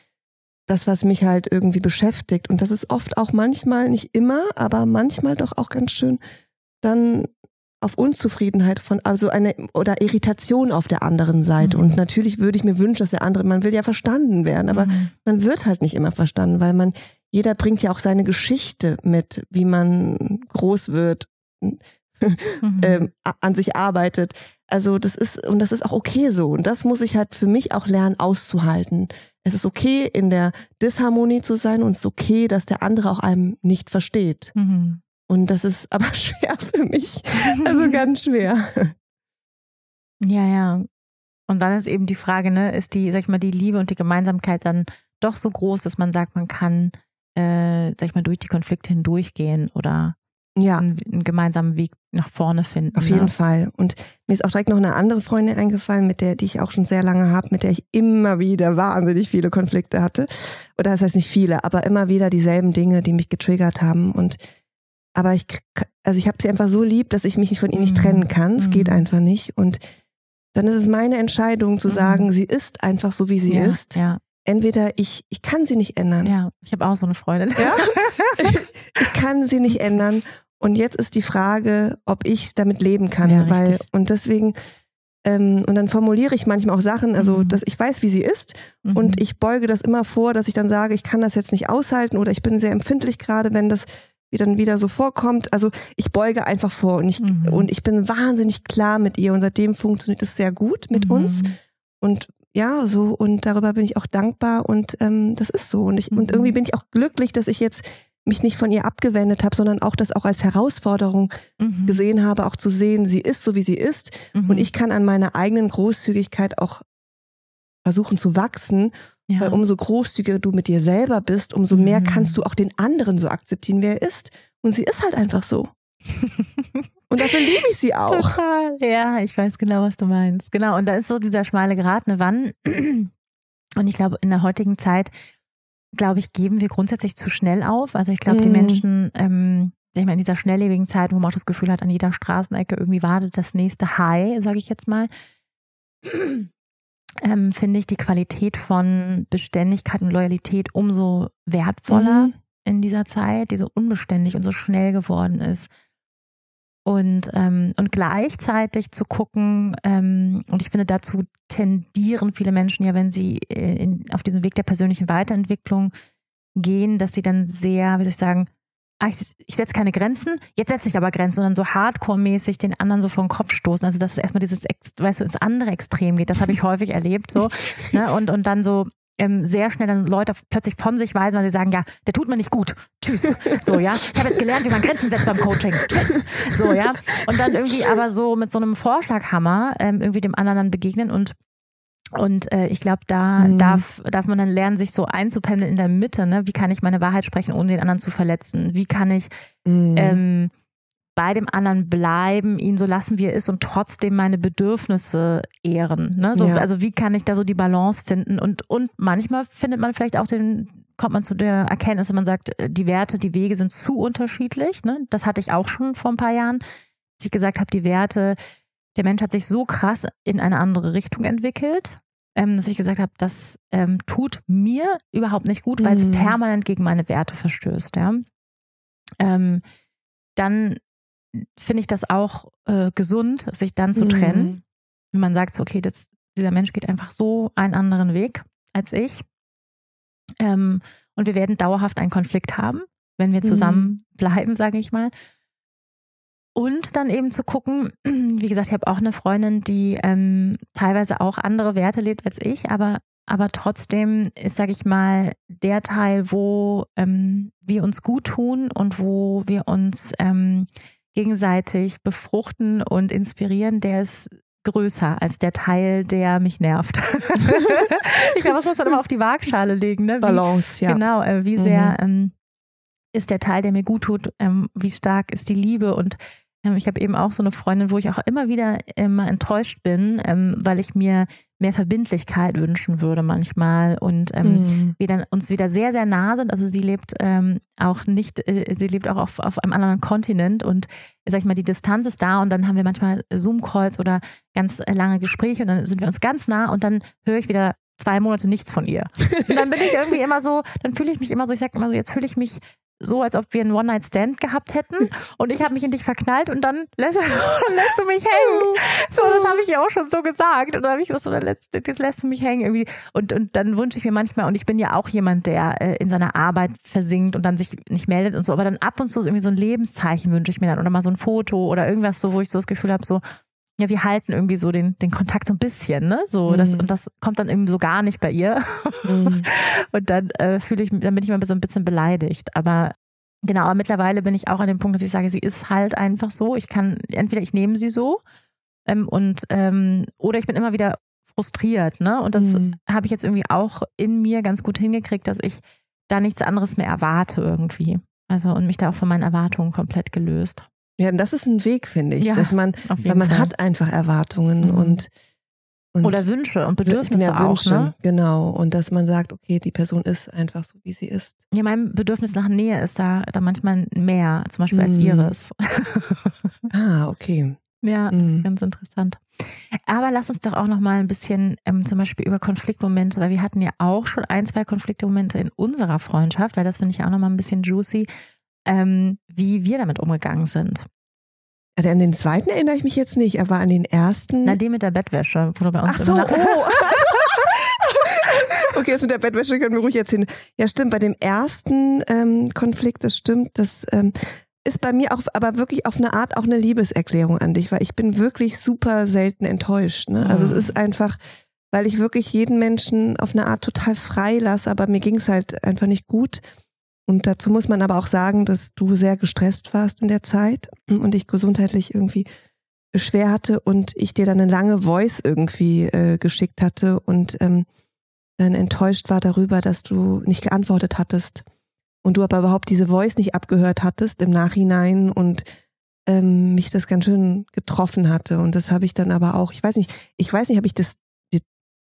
Das, was mich halt irgendwie beschäftigt, und das ist oft auch manchmal, nicht immer, aber manchmal doch auch ganz schön, dann auf Unzufriedenheit von, also eine oder Irritation auf der anderen Seite. Mhm. Und natürlich würde ich mir wünschen, dass der andere, man will ja verstanden werden, aber mhm. man wird halt nicht immer verstanden, weil man jeder bringt ja auch seine Geschichte mit, wie man groß wird, mhm. ähm, an sich arbeitet. Also das ist, und das ist auch okay so. Und das muss ich halt für mich auch lernen auszuhalten. Es ist okay, in der Disharmonie zu sein und es ist okay, dass der andere auch einem nicht versteht. Mhm. Und das ist aber schwer für mich. Also ganz schwer. Ja, ja. Und dann ist eben die Frage, ne, ist die, sag ich mal, die Liebe und die Gemeinsamkeit dann doch so groß, dass man sagt, man kann äh, sag ich mal, durch die Konflikte hindurchgehen oder ja. einen, einen, gemeinsamen Weg nach vorne finden. Auf jeden ne? Fall. Und mir ist auch direkt noch eine andere Freundin eingefallen, mit der, die ich auch schon sehr lange habe, mit der ich immer wieder wahnsinnig viele Konflikte hatte. Oder das heißt nicht viele, aber immer wieder dieselben Dinge, die mich getriggert haben. Und aber ich, also ich habe sie einfach so lieb, dass ich mich von ihr nicht mhm. trennen kann. Es mhm. geht einfach nicht. Und dann ist es meine Entscheidung zu mhm. sagen, sie ist einfach so, wie sie ja, ist. Ja entweder ich, ich kann sie nicht ändern. Ja, ich habe auch so eine Freundin. Ja? ich kann sie nicht ändern. Und jetzt ist die Frage, ob ich damit leben kann. Ja, weil, und deswegen, ähm, und dann formuliere ich manchmal auch Sachen, also mhm. dass ich weiß, wie sie ist. Mhm. Und ich beuge das immer vor, dass ich dann sage, ich kann das jetzt nicht aushalten oder ich bin sehr empfindlich gerade, wenn das dann wieder so vorkommt. Also ich beuge einfach vor und ich, mhm. und ich bin wahnsinnig klar mit ihr und seitdem funktioniert es sehr gut mit mhm. uns. Und ja, so und darüber bin ich auch dankbar und ähm, das ist so. Und ich, mhm. und irgendwie bin ich auch glücklich, dass ich jetzt mich nicht von ihr abgewendet habe, sondern auch das auch als Herausforderung mhm. gesehen habe, auch zu sehen, sie ist so, wie sie ist. Mhm. Und ich kann an meiner eigenen Großzügigkeit auch versuchen zu wachsen. Ja. Weil umso großzügiger du mit dir selber bist, umso mehr mhm. kannst du auch den anderen so akzeptieren, wer er ist. Und sie ist halt einfach so. Und dafür liebe ich sie auch. Total. Ja, ich weiß genau, was du meinst. Genau. Und da ist so dieser schmale Grat, ne, wann? Und ich glaube, in der heutigen Zeit, glaube ich, geben wir grundsätzlich zu schnell auf. Also ich glaube, mm. die mhm. Menschen, ähm, ich meine, in dieser schnelllebigen Zeit, wo man auch das Gefühl hat, an jeder Straßenecke irgendwie wartet das nächste High, sage ich jetzt mal, ähm, finde ich die Qualität von Beständigkeit und Loyalität umso wertvoller mm. in dieser Zeit, die so unbeständig und so schnell geworden ist und, ähm, und gleichzeitig zu gucken, ähm, und ich finde, dazu tendieren viele Menschen ja, wenn sie äh, in, auf diesen Weg der persönlichen Weiterentwicklung gehen, dass sie dann sehr, wie soll ich sagen, ah, ich, ich setze keine Grenzen, jetzt setze ich aber Grenzen und dann so hardcore-mäßig den anderen so vor den Kopf stoßen. Also, dass es erstmal dieses, weißt du, ins andere Extrem geht. Das habe ich häufig erlebt so. Ne? Und, und dann so, ähm, sehr schnell dann Leute plötzlich von sich weisen, weil sie sagen, ja, der tut mir nicht gut. Tschüss. So, ja. Ich habe jetzt gelernt, wie man Grenzen setzt beim Coaching. Tschüss. So, ja. Und dann irgendwie aber so mit so einem Vorschlaghammer ähm, irgendwie dem anderen dann begegnen und Und äh, ich glaube, da mhm. darf, darf man dann lernen, sich so einzupendeln in der Mitte. Ne? Wie kann ich meine Wahrheit sprechen, ohne den anderen zu verletzen? Wie kann ich mhm. ähm, bei dem anderen bleiben, ihn so lassen, wie er ist und trotzdem meine Bedürfnisse ehren? Ne? So, ja. Also wie kann ich da so die Balance finden? Und, und manchmal findet man vielleicht auch den, kommt man zu der Erkenntnis, wenn man sagt, äh, die Werte, die Wege sind zu unterschiedlich. Ne? Das hatte ich auch schon vor ein paar Jahren, als ich gesagt habe, die Werte, der Mensch hat sich so krass in eine andere Richtung entwickelt, ähm, dass ich gesagt habe, das ähm, tut mir überhaupt nicht gut, weil es mhm. permanent gegen meine Werte verstößt. Ja? Ähm, dann finde ich das auch äh, gesund, sich dann zu trennen. Mhm. Wenn man sagt, so, okay, das, dieser Mensch geht einfach so einen anderen Weg als ich. Ähm, und wir werden dauerhaft einen Konflikt haben, wenn wir zusammen mhm. bleiben, sage ich mal. Und dann eben zu gucken, wie gesagt, ich habe auch eine Freundin, die ähm, teilweise auch andere Werte lebt als ich, aber, aber trotzdem ist, sage ich mal, der Teil, wo ähm, wir uns gut tun und wo wir uns ähm, gegenseitig befruchten und inspirieren, der ist größer als der Teil, der mich nervt. ich glaube, das muss man immer auf die Waagschale legen. Ne? Wie, Balance, ja. Genau, äh, wie sehr mhm. ähm, ist der Teil, der mir gut tut, ähm, wie stark ist die Liebe und ähm, ich habe eben auch so eine Freundin, wo ich auch immer wieder immer enttäuscht bin, ähm, weil ich mir mehr Verbindlichkeit wünschen würde manchmal und ähm, mhm. wir dann uns wieder sehr, sehr nah sind. Also sie lebt ähm, auch nicht, äh, sie lebt auch auf, auf einem anderen Kontinent und sag ich mal, die Distanz ist da und dann haben wir manchmal Zoom-Calls oder ganz lange Gespräche und dann sind wir uns ganz nah und dann höre ich wieder zwei Monate nichts von ihr. Und dann bin ich irgendwie immer so, dann fühle ich mich immer so, ich sage immer so, jetzt fühle ich mich so, als ob wir einen One-Night-Stand gehabt hätten und ich habe mich in dich verknallt und dann lässt, lässt du mich hängen. So, das habe ich ja auch schon so gesagt. Und dann habe ich gesagt, so, dann lässt, das lässt du mich hängen irgendwie. Und, und dann wünsche ich mir manchmal, und ich bin ja auch jemand, der äh, in seiner Arbeit versinkt und dann sich nicht meldet und so, aber dann ab und zu irgendwie so ein Lebenszeichen wünsche ich mir dann oder mal so ein Foto oder irgendwas so, wo ich so das Gefühl habe, so, ja, wir halten irgendwie so den, den Kontakt so ein bisschen, ne? So, mhm. das, und das kommt dann irgendwie so gar nicht bei ihr. Mhm. und dann äh, fühle ich, dann bin ich mal so ein bisschen beleidigt. Aber genau, aber mittlerweile bin ich auch an dem Punkt, dass ich sage, sie ist halt einfach so. Ich kann, entweder ich nehme sie so ähm, und ähm, oder ich bin immer wieder frustriert, ne? Und das mhm. habe ich jetzt irgendwie auch in mir ganz gut hingekriegt, dass ich da nichts anderes mehr erwarte irgendwie. Also und mich da auch von meinen Erwartungen komplett gelöst. Ja, das ist ein Weg, finde ich, ja, dass man, weil man Fall. hat einfach Erwartungen mhm. und, und oder Wünsche und Bedürfnisse ja, Wünsche, auch, ne? Genau und dass man sagt, okay, die Person ist einfach so, wie sie ist. Ja, mein Bedürfnis nach Nähe ist da, da manchmal mehr, zum Beispiel als mhm. ihres. ah, okay. Ja, das ist mhm. ganz interessant. Aber lass uns doch auch noch mal ein bisschen ähm, zum Beispiel über Konfliktmomente, weil wir hatten ja auch schon ein, zwei Konfliktmomente in unserer Freundschaft, weil das finde ich ja auch noch mal ein bisschen juicy ähm, wie wir damit umgegangen sind. Also an den zweiten erinnere ich mich jetzt nicht, aber an den ersten. Na, den mit der Bettwäsche, wo du bei uns Ach so, oh. okay, das mit der Bettwäsche können wir ruhig erzählen. Ja, stimmt, bei dem ersten ähm, Konflikt, das stimmt, das ähm, ist bei mir auch, aber wirklich auf eine Art auch eine Liebeserklärung an dich, weil ich bin wirklich super selten enttäuscht. Ne? Also mhm. es ist einfach, weil ich wirklich jeden Menschen auf eine Art total frei lasse, aber mir ging es halt einfach nicht gut. Und dazu muss man aber auch sagen, dass du sehr gestresst warst in der Zeit und ich gesundheitlich irgendwie schwer hatte und ich dir dann eine lange Voice irgendwie äh, geschickt hatte und ähm, dann enttäuscht war darüber, dass du nicht geantwortet hattest und du aber überhaupt diese Voice nicht abgehört hattest im Nachhinein und ähm, mich das ganz schön getroffen hatte. Und das habe ich dann aber auch, ich weiß nicht, ich weiß nicht, habe ich das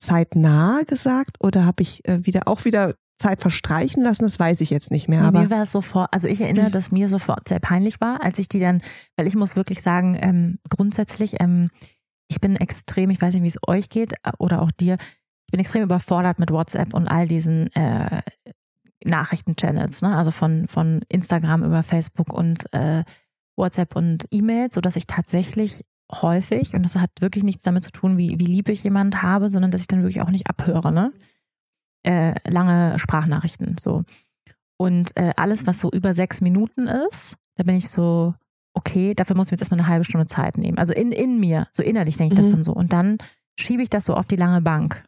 zeitnah gesagt oder habe ich äh, wieder auch wieder Zeit verstreichen lassen, das weiß ich jetzt nicht mehr. aber mir war es sofort, also ich erinnere, dass mir sofort sehr peinlich war, als ich die dann, weil ich muss wirklich sagen, ähm, grundsätzlich, ähm, ich bin extrem, ich weiß nicht, wie es euch geht äh, oder auch dir, ich bin extrem überfordert mit WhatsApp und all diesen äh, Nachrichten-Channels, ne? also von, von Instagram über Facebook und äh, WhatsApp und E-Mails, sodass ich tatsächlich häufig, und das hat wirklich nichts damit zu tun, wie, wie lieb ich jemand habe, sondern dass ich dann wirklich auch nicht abhöre, ne? Äh, lange Sprachnachrichten. So. Und äh, alles, was so über sechs Minuten ist, da bin ich so, okay, dafür muss ich mir jetzt erstmal eine halbe Stunde Zeit nehmen. Also in, in mir, so innerlich denke ich mhm. das dann so. Und dann schiebe ich das so auf die lange Bank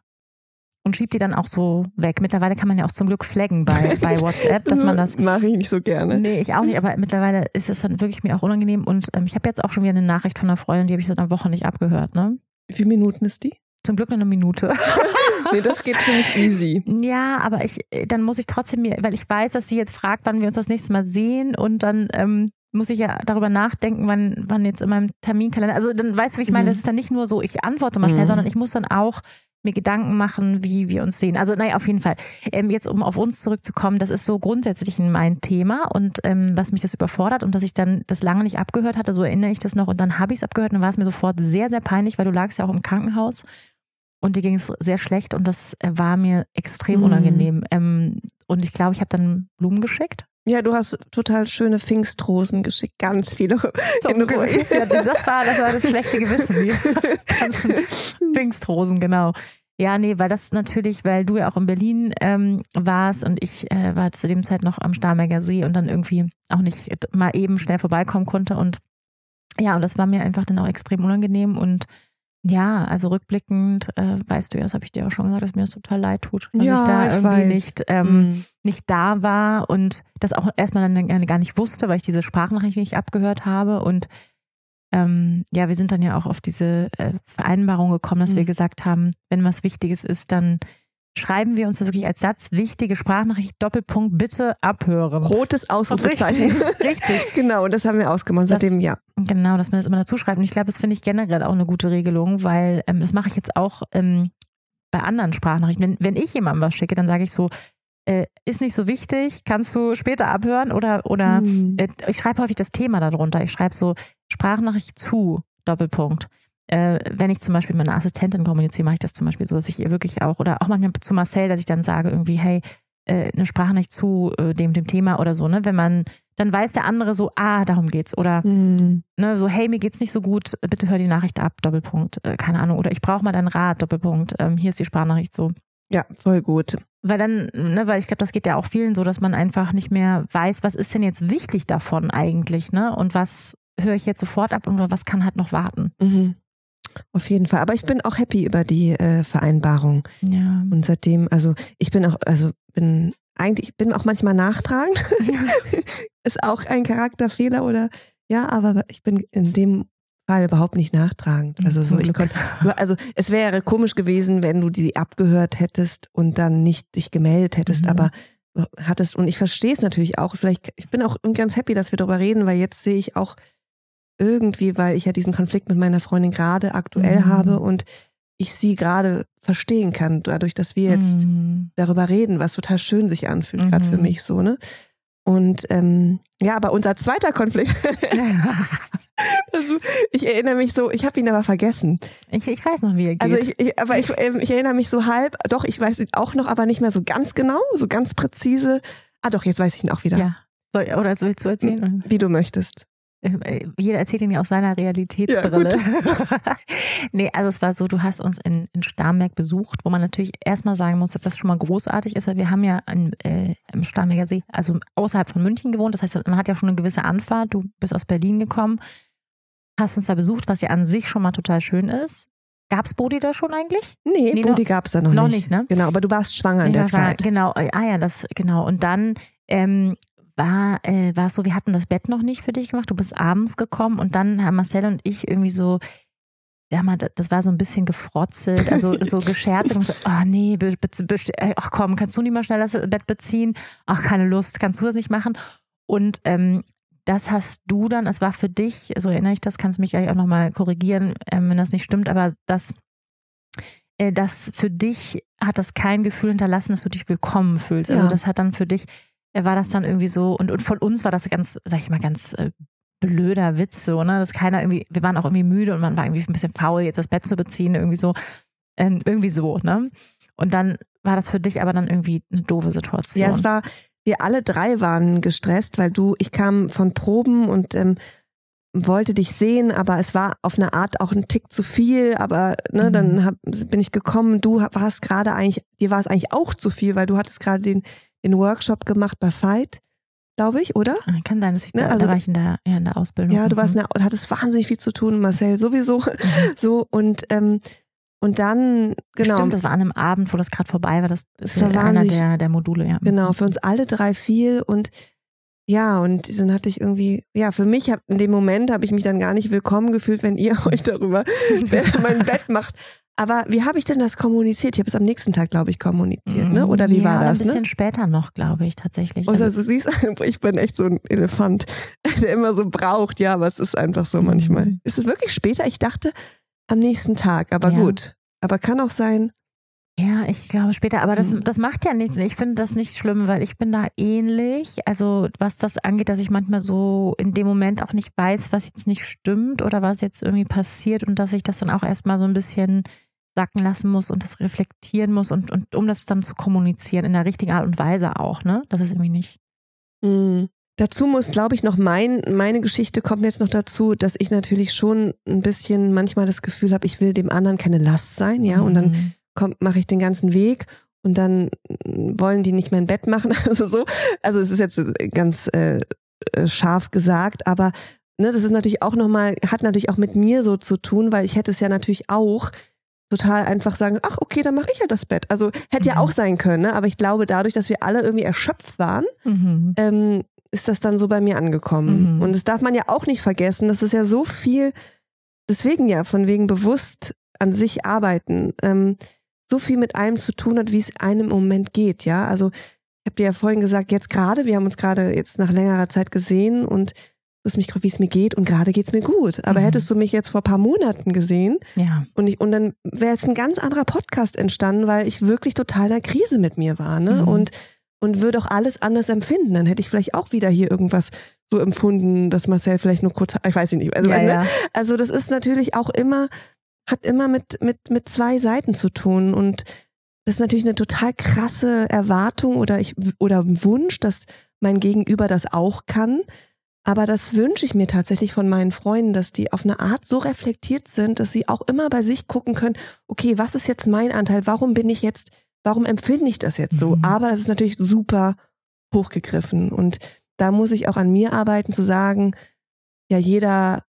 und schiebe die dann auch so weg. Mittlerweile kann man ja auch zum Glück flaggen bei, bei WhatsApp, dass man das. Mache ich nicht so gerne. Nee, ich auch nicht, aber mittlerweile ist es dann wirklich mir auch unangenehm. Und ähm, ich habe jetzt auch schon wieder eine Nachricht von einer Freundin, die habe ich seit einer Woche nicht abgehört, ne? Wie viele Minuten ist die? Zum Glück nur eine Minute. nee, das geht für mich easy. Ja, aber ich, dann muss ich trotzdem mir, weil ich weiß, dass sie jetzt fragt, wann wir uns das nächste Mal sehen und dann ähm, muss ich ja darüber nachdenken, wann, wann jetzt in meinem Terminkalender. Also dann weißt du, wie ich meine, mhm. das ist dann nicht nur so, ich antworte mal schnell, mhm. sondern ich muss dann auch mir Gedanken machen, wie wir uns sehen. Also naja, auf jeden Fall. Ähm, jetzt um auf uns zurückzukommen, das ist so grundsätzlich mein Thema und ähm, was mich das überfordert und dass ich dann das lange nicht abgehört hatte, so erinnere ich das noch und dann habe ich es abgehört und war es mir sofort sehr, sehr peinlich, weil du lagst ja auch im Krankenhaus und dir ging es sehr schlecht und das äh, war mir extrem mhm. unangenehm. Ähm, und ich glaube, ich habe dann Blumen geschickt ja, du hast total schöne Pfingstrosen geschickt, ganz viele. Zum in Ruhe. Ja, das war das war das schlechte Gewissen, die ganzen Pfingstrosen, genau. Ja, nee, weil das natürlich, weil du ja auch in Berlin ähm, warst und ich äh, war zu dem Zeit noch am Starnberger See und dann irgendwie auch nicht mal eben schnell vorbeikommen konnte und ja, und das war mir einfach dann auch extrem unangenehm und ja, also rückblickend äh, weißt du ja, das habe ich dir auch schon gesagt, dass mir das total leid tut, dass ja, ich da ich irgendwie nicht, ähm, mhm. nicht da war und das auch erstmal dann gar nicht wusste, weil ich diese Sprachnachricht nicht abgehört habe. Und ähm, ja, wir sind dann ja auch auf diese äh, Vereinbarung gekommen, dass mhm. wir gesagt haben, wenn was Wichtiges ist, dann schreiben wir uns wirklich als Satz wichtige Sprachnachricht, Doppelpunkt, bitte abhören. Rotes Ausrufezeichen. Richtig. richtig. genau, das haben wir ausgemacht. Seitdem das, ja. Genau, dass man das immer dazu schreibt. Und ich glaube, das finde ich generell auch eine gute Regelung, weil ähm, das mache ich jetzt auch ähm, bei anderen Sprachnachrichten. Wenn, wenn ich jemandem was schicke, dann sage ich so, äh, ist nicht so wichtig, kannst du später abhören oder, oder mhm. äh, ich schreibe häufig das Thema darunter. Ich schreibe so Sprachnachricht zu, Doppelpunkt äh, wenn ich zum Beispiel mit einer Assistentin kommuniziere, mache ich das zum Beispiel so, dass ich ihr wirklich auch, oder auch manchmal zu Marcel, dass ich dann sage irgendwie, hey, äh, eine Sprache nicht zu äh, dem, dem Thema oder so, ne? Wenn man, dann weiß der andere so, ah, darum geht's. Oder mhm. ne, so, hey, mir geht's nicht so gut, bitte hör die Nachricht ab, Doppelpunkt, äh, keine Ahnung. Oder ich brauche mal deinen Rat, Doppelpunkt, ähm, hier ist die Sprachnachricht so. Ja, voll gut. Weil dann, ne, weil ich glaube, das geht ja auch vielen so, dass man einfach nicht mehr weiß, was ist denn jetzt wichtig davon eigentlich, ne? Und was höre ich jetzt sofort ab und was kann halt noch warten. Mhm. Auf jeden Fall. Aber ich bin auch happy über die äh, Vereinbarung. Ja. Und seitdem, also ich bin auch, also bin eigentlich, ich bin auch manchmal nachtragend. Ist auch ein Charakterfehler oder ja, aber ich bin in dem Fall überhaupt nicht nachtragend. Also so, ich konnte, also es wäre komisch gewesen, wenn du die abgehört hättest und dann nicht dich gemeldet hättest, mhm. aber hattest und ich verstehe es natürlich auch. Vielleicht, ich bin auch ganz happy, dass wir darüber reden, weil jetzt sehe ich auch irgendwie, weil ich ja diesen Konflikt mit meiner Freundin gerade aktuell mhm. habe und ich sie gerade verstehen kann, dadurch, dass wir jetzt mhm. darüber reden, was total schön sich anfühlt, mhm. gerade für mich so, ne? Und ähm, ja, aber unser zweiter Konflikt. also, ich erinnere mich so, ich habe ihn aber vergessen. Ich, ich weiß noch, wie er also geht. Also ich, ich, aber ich, ähm, ich erinnere mich so halb, doch, ich weiß ihn auch noch, aber nicht mehr so ganz genau, so ganz präzise. Ah doch, jetzt weiß ich ihn auch wieder. Ja. So, oder willst du erzählen? Wie du möchtest. Äh, jeder erzählt ihn ja aus seiner Realitätsbrille. Ja, nee, also es war so, du hast uns in, in Starnberg besucht, wo man natürlich erstmal sagen muss, dass das schon mal großartig ist, weil wir haben ja in, äh, im Starnberger See, also außerhalb von München gewohnt. Das heißt, man hat ja schon eine gewisse Anfahrt. Du bist aus Berlin gekommen, hast uns da besucht, was ja an sich schon mal total schön ist. Gab es Bodi da schon eigentlich? Nee, nee Bodi gab es da noch, noch nicht. Noch nicht, ne? Genau, aber du warst schwanger in der Zeit. Genau, ah ja, das, genau. Und dann ähm, war, äh, war es so, wir hatten das Bett noch nicht für dich gemacht, du bist abends gekommen und dann haben Marcel und ich irgendwie so, ja, mal, das war so ein bisschen gefrotzelt, also so gescherzt und so, oh nee, be, be, be, ach komm, kannst du nicht mal schnell das Bett beziehen? Ach, keine Lust, kannst du das nicht machen? Und ähm, das hast du dann, es war für dich, so erinnere ich das, kannst du mich gleich auch nochmal korrigieren, ähm, wenn das nicht stimmt, aber das, äh, das für dich hat das kein Gefühl hinterlassen, dass du dich willkommen fühlst. Also ja. das hat dann für dich war das dann irgendwie so, und, und von uns war das ganz, sag ich mal, ganz äh, blöder Witz, so, ne? Dass keiner irgendwie, wir waren auch irgendwie müde und man war irgendwie ein bisschen faul, jetzt das Bett zu beziehen, irgendwie so, ähm, irgendwie so, ne? Und dann war das für dich aber dann irgendwie eine doofe Situation. Ja, es war, wir alle drei waren gestresst, weil du, ich kam von Proben und ähm, wollte dich sehen, aber es war auf eine Art auch ein Tick zu viel, aber ne, mhm. dann hab, bin ich gekommen, du warst gerade eigentlich, dir war es eigentlich auch zu viel, weil du hattest gerade den den Workshop gemacht bei Fight, glaube ich, oder? Ah, kann sein, dass ich ne? da, also, da war ich in der, ja, in der Ausbildung. Ja, du warst mhm. in hattest wahnsinnig viel zu tun, Marcel sowieso. Mhm. So und ähm, und dann, genau. Stimmt, das war an einem Abend, wo das gerade vorbei war. Das ist das war einer der, der Module, ja. Genau, für uns alle drei viel und ja, und dann hatte ich irgendwie, ja, für mich hab, in dem Moment habe ich mich dann gar nicht willkommen gefühlt, wenn ihr euch darüber mein Bett macht. Aber wie habe ich denn das kommuniziert? Ich habe es am nächsten Tag, glaube ich, kommuniziert, ne? Oder wie ja, war das? Ein bisschen ne? später noch, glaube ich, tatsächlich. Also, also, du siehst, ich bin echt so ein Elefant, der immer so braucht. Ja, aber es ist einfach so manchmal. Mhm. Ist es wirklich später? Ich dachte am nächsten Tag, aber ja. gut. Aber kann auch sein, ja, ich glaube später, aber das, mhm. das macht ja nichts. Ich finde das nicht schlimm, weil ich bin da ähnlich. Also was das angeht, dass ich manchmal so in dem Moment auch nicht weiß, was jetzt nicht stimmt oder was jetzt irgendwie passiert und dass ich das dann auch erstmal so ein bisschen sacken lassen muss und das reflektieren muss und, und um das dann zu kommunizieren in der richtigen Art und Weise auch, ne? Das ist irgendwie nicht. Mhm. Dazu muss, glaube ich, noch mein, meine Geschichte kommt jetzt noch dazu, dass ich natürlich schon ein bisschen manchmal das Gefühl habe, ich will dem anderen keine Last sein, ja, mhm. und dann mache ich den ganzen Weg und dann wollen die nicht mehr ein Bett machen. Also so. Also es ist jetzt ganz äh, äh, scharf gesagt, aber ne, das ist natürlich auch nochmal, hat natürlich auch mit mir so zu tun, weil ich hätte es ja natürlich auch total einfach sagen, ach okay, dann mache ich ja das Bett. Also hätte mhm. ja auch sein können, ne? aber ich glaube, dadurch, dass wir alle irgendwie erschöpft waren, mhm. ähm, ist das dann so bei mir angekommen. Mhm. Und das darf man ja auch nicht vergessen, das ist ja so viel, deswegen ja, von wegen bewusst an sich arbeiten. Ähm, so viel mit einem zu tun hat, wie es einem im Moment geht, ja. Also ich habe dir ja vorhin gesagt, jetzt gerade, wir haben uns gerade jetzt nach längerer Zeit gesehen und du hast mich gefragt, wie es mir geht und gerade geht es mir gut. Aber mhm. hättest du mich jetzt vor ein paar Monaten gesehen ja. und, ich, und dann wäre es ein ganz anderer Podcast entstanden, weil ich wirklich total in der Krise mit mir war, ne? Mhm. Und, und würde auch alles anders empfinden. Dann hätte ich vielleicht auch wieder hier irgendwas so empfunden, dass Marcel vielleicht nur kurz, ich weiß nicht, also, ja, ne? ja. also das ist natürlich auch immer hat immer mit, mit, mit zwei Seiten zu tun. Und das ist natürlich eine total krasse Erwartung oder, ich, oder Wunsch, dass mein Gegenüber das auch kann. Aber das wünsche ich mir tatsächlich von meinen Freunden, dass die auf eine Art so reflektiert sind, dass sie auch immer bei sich gucken können, okay, was ist jetzt mein Anteil? Warum bin ich jetzt, warum empfinde ich das jetzt so? Mhm. Aber das ist natürlich super hochgegriffen. Und da muss ich auch an mir arbeiten, zu sagen, ja, jeder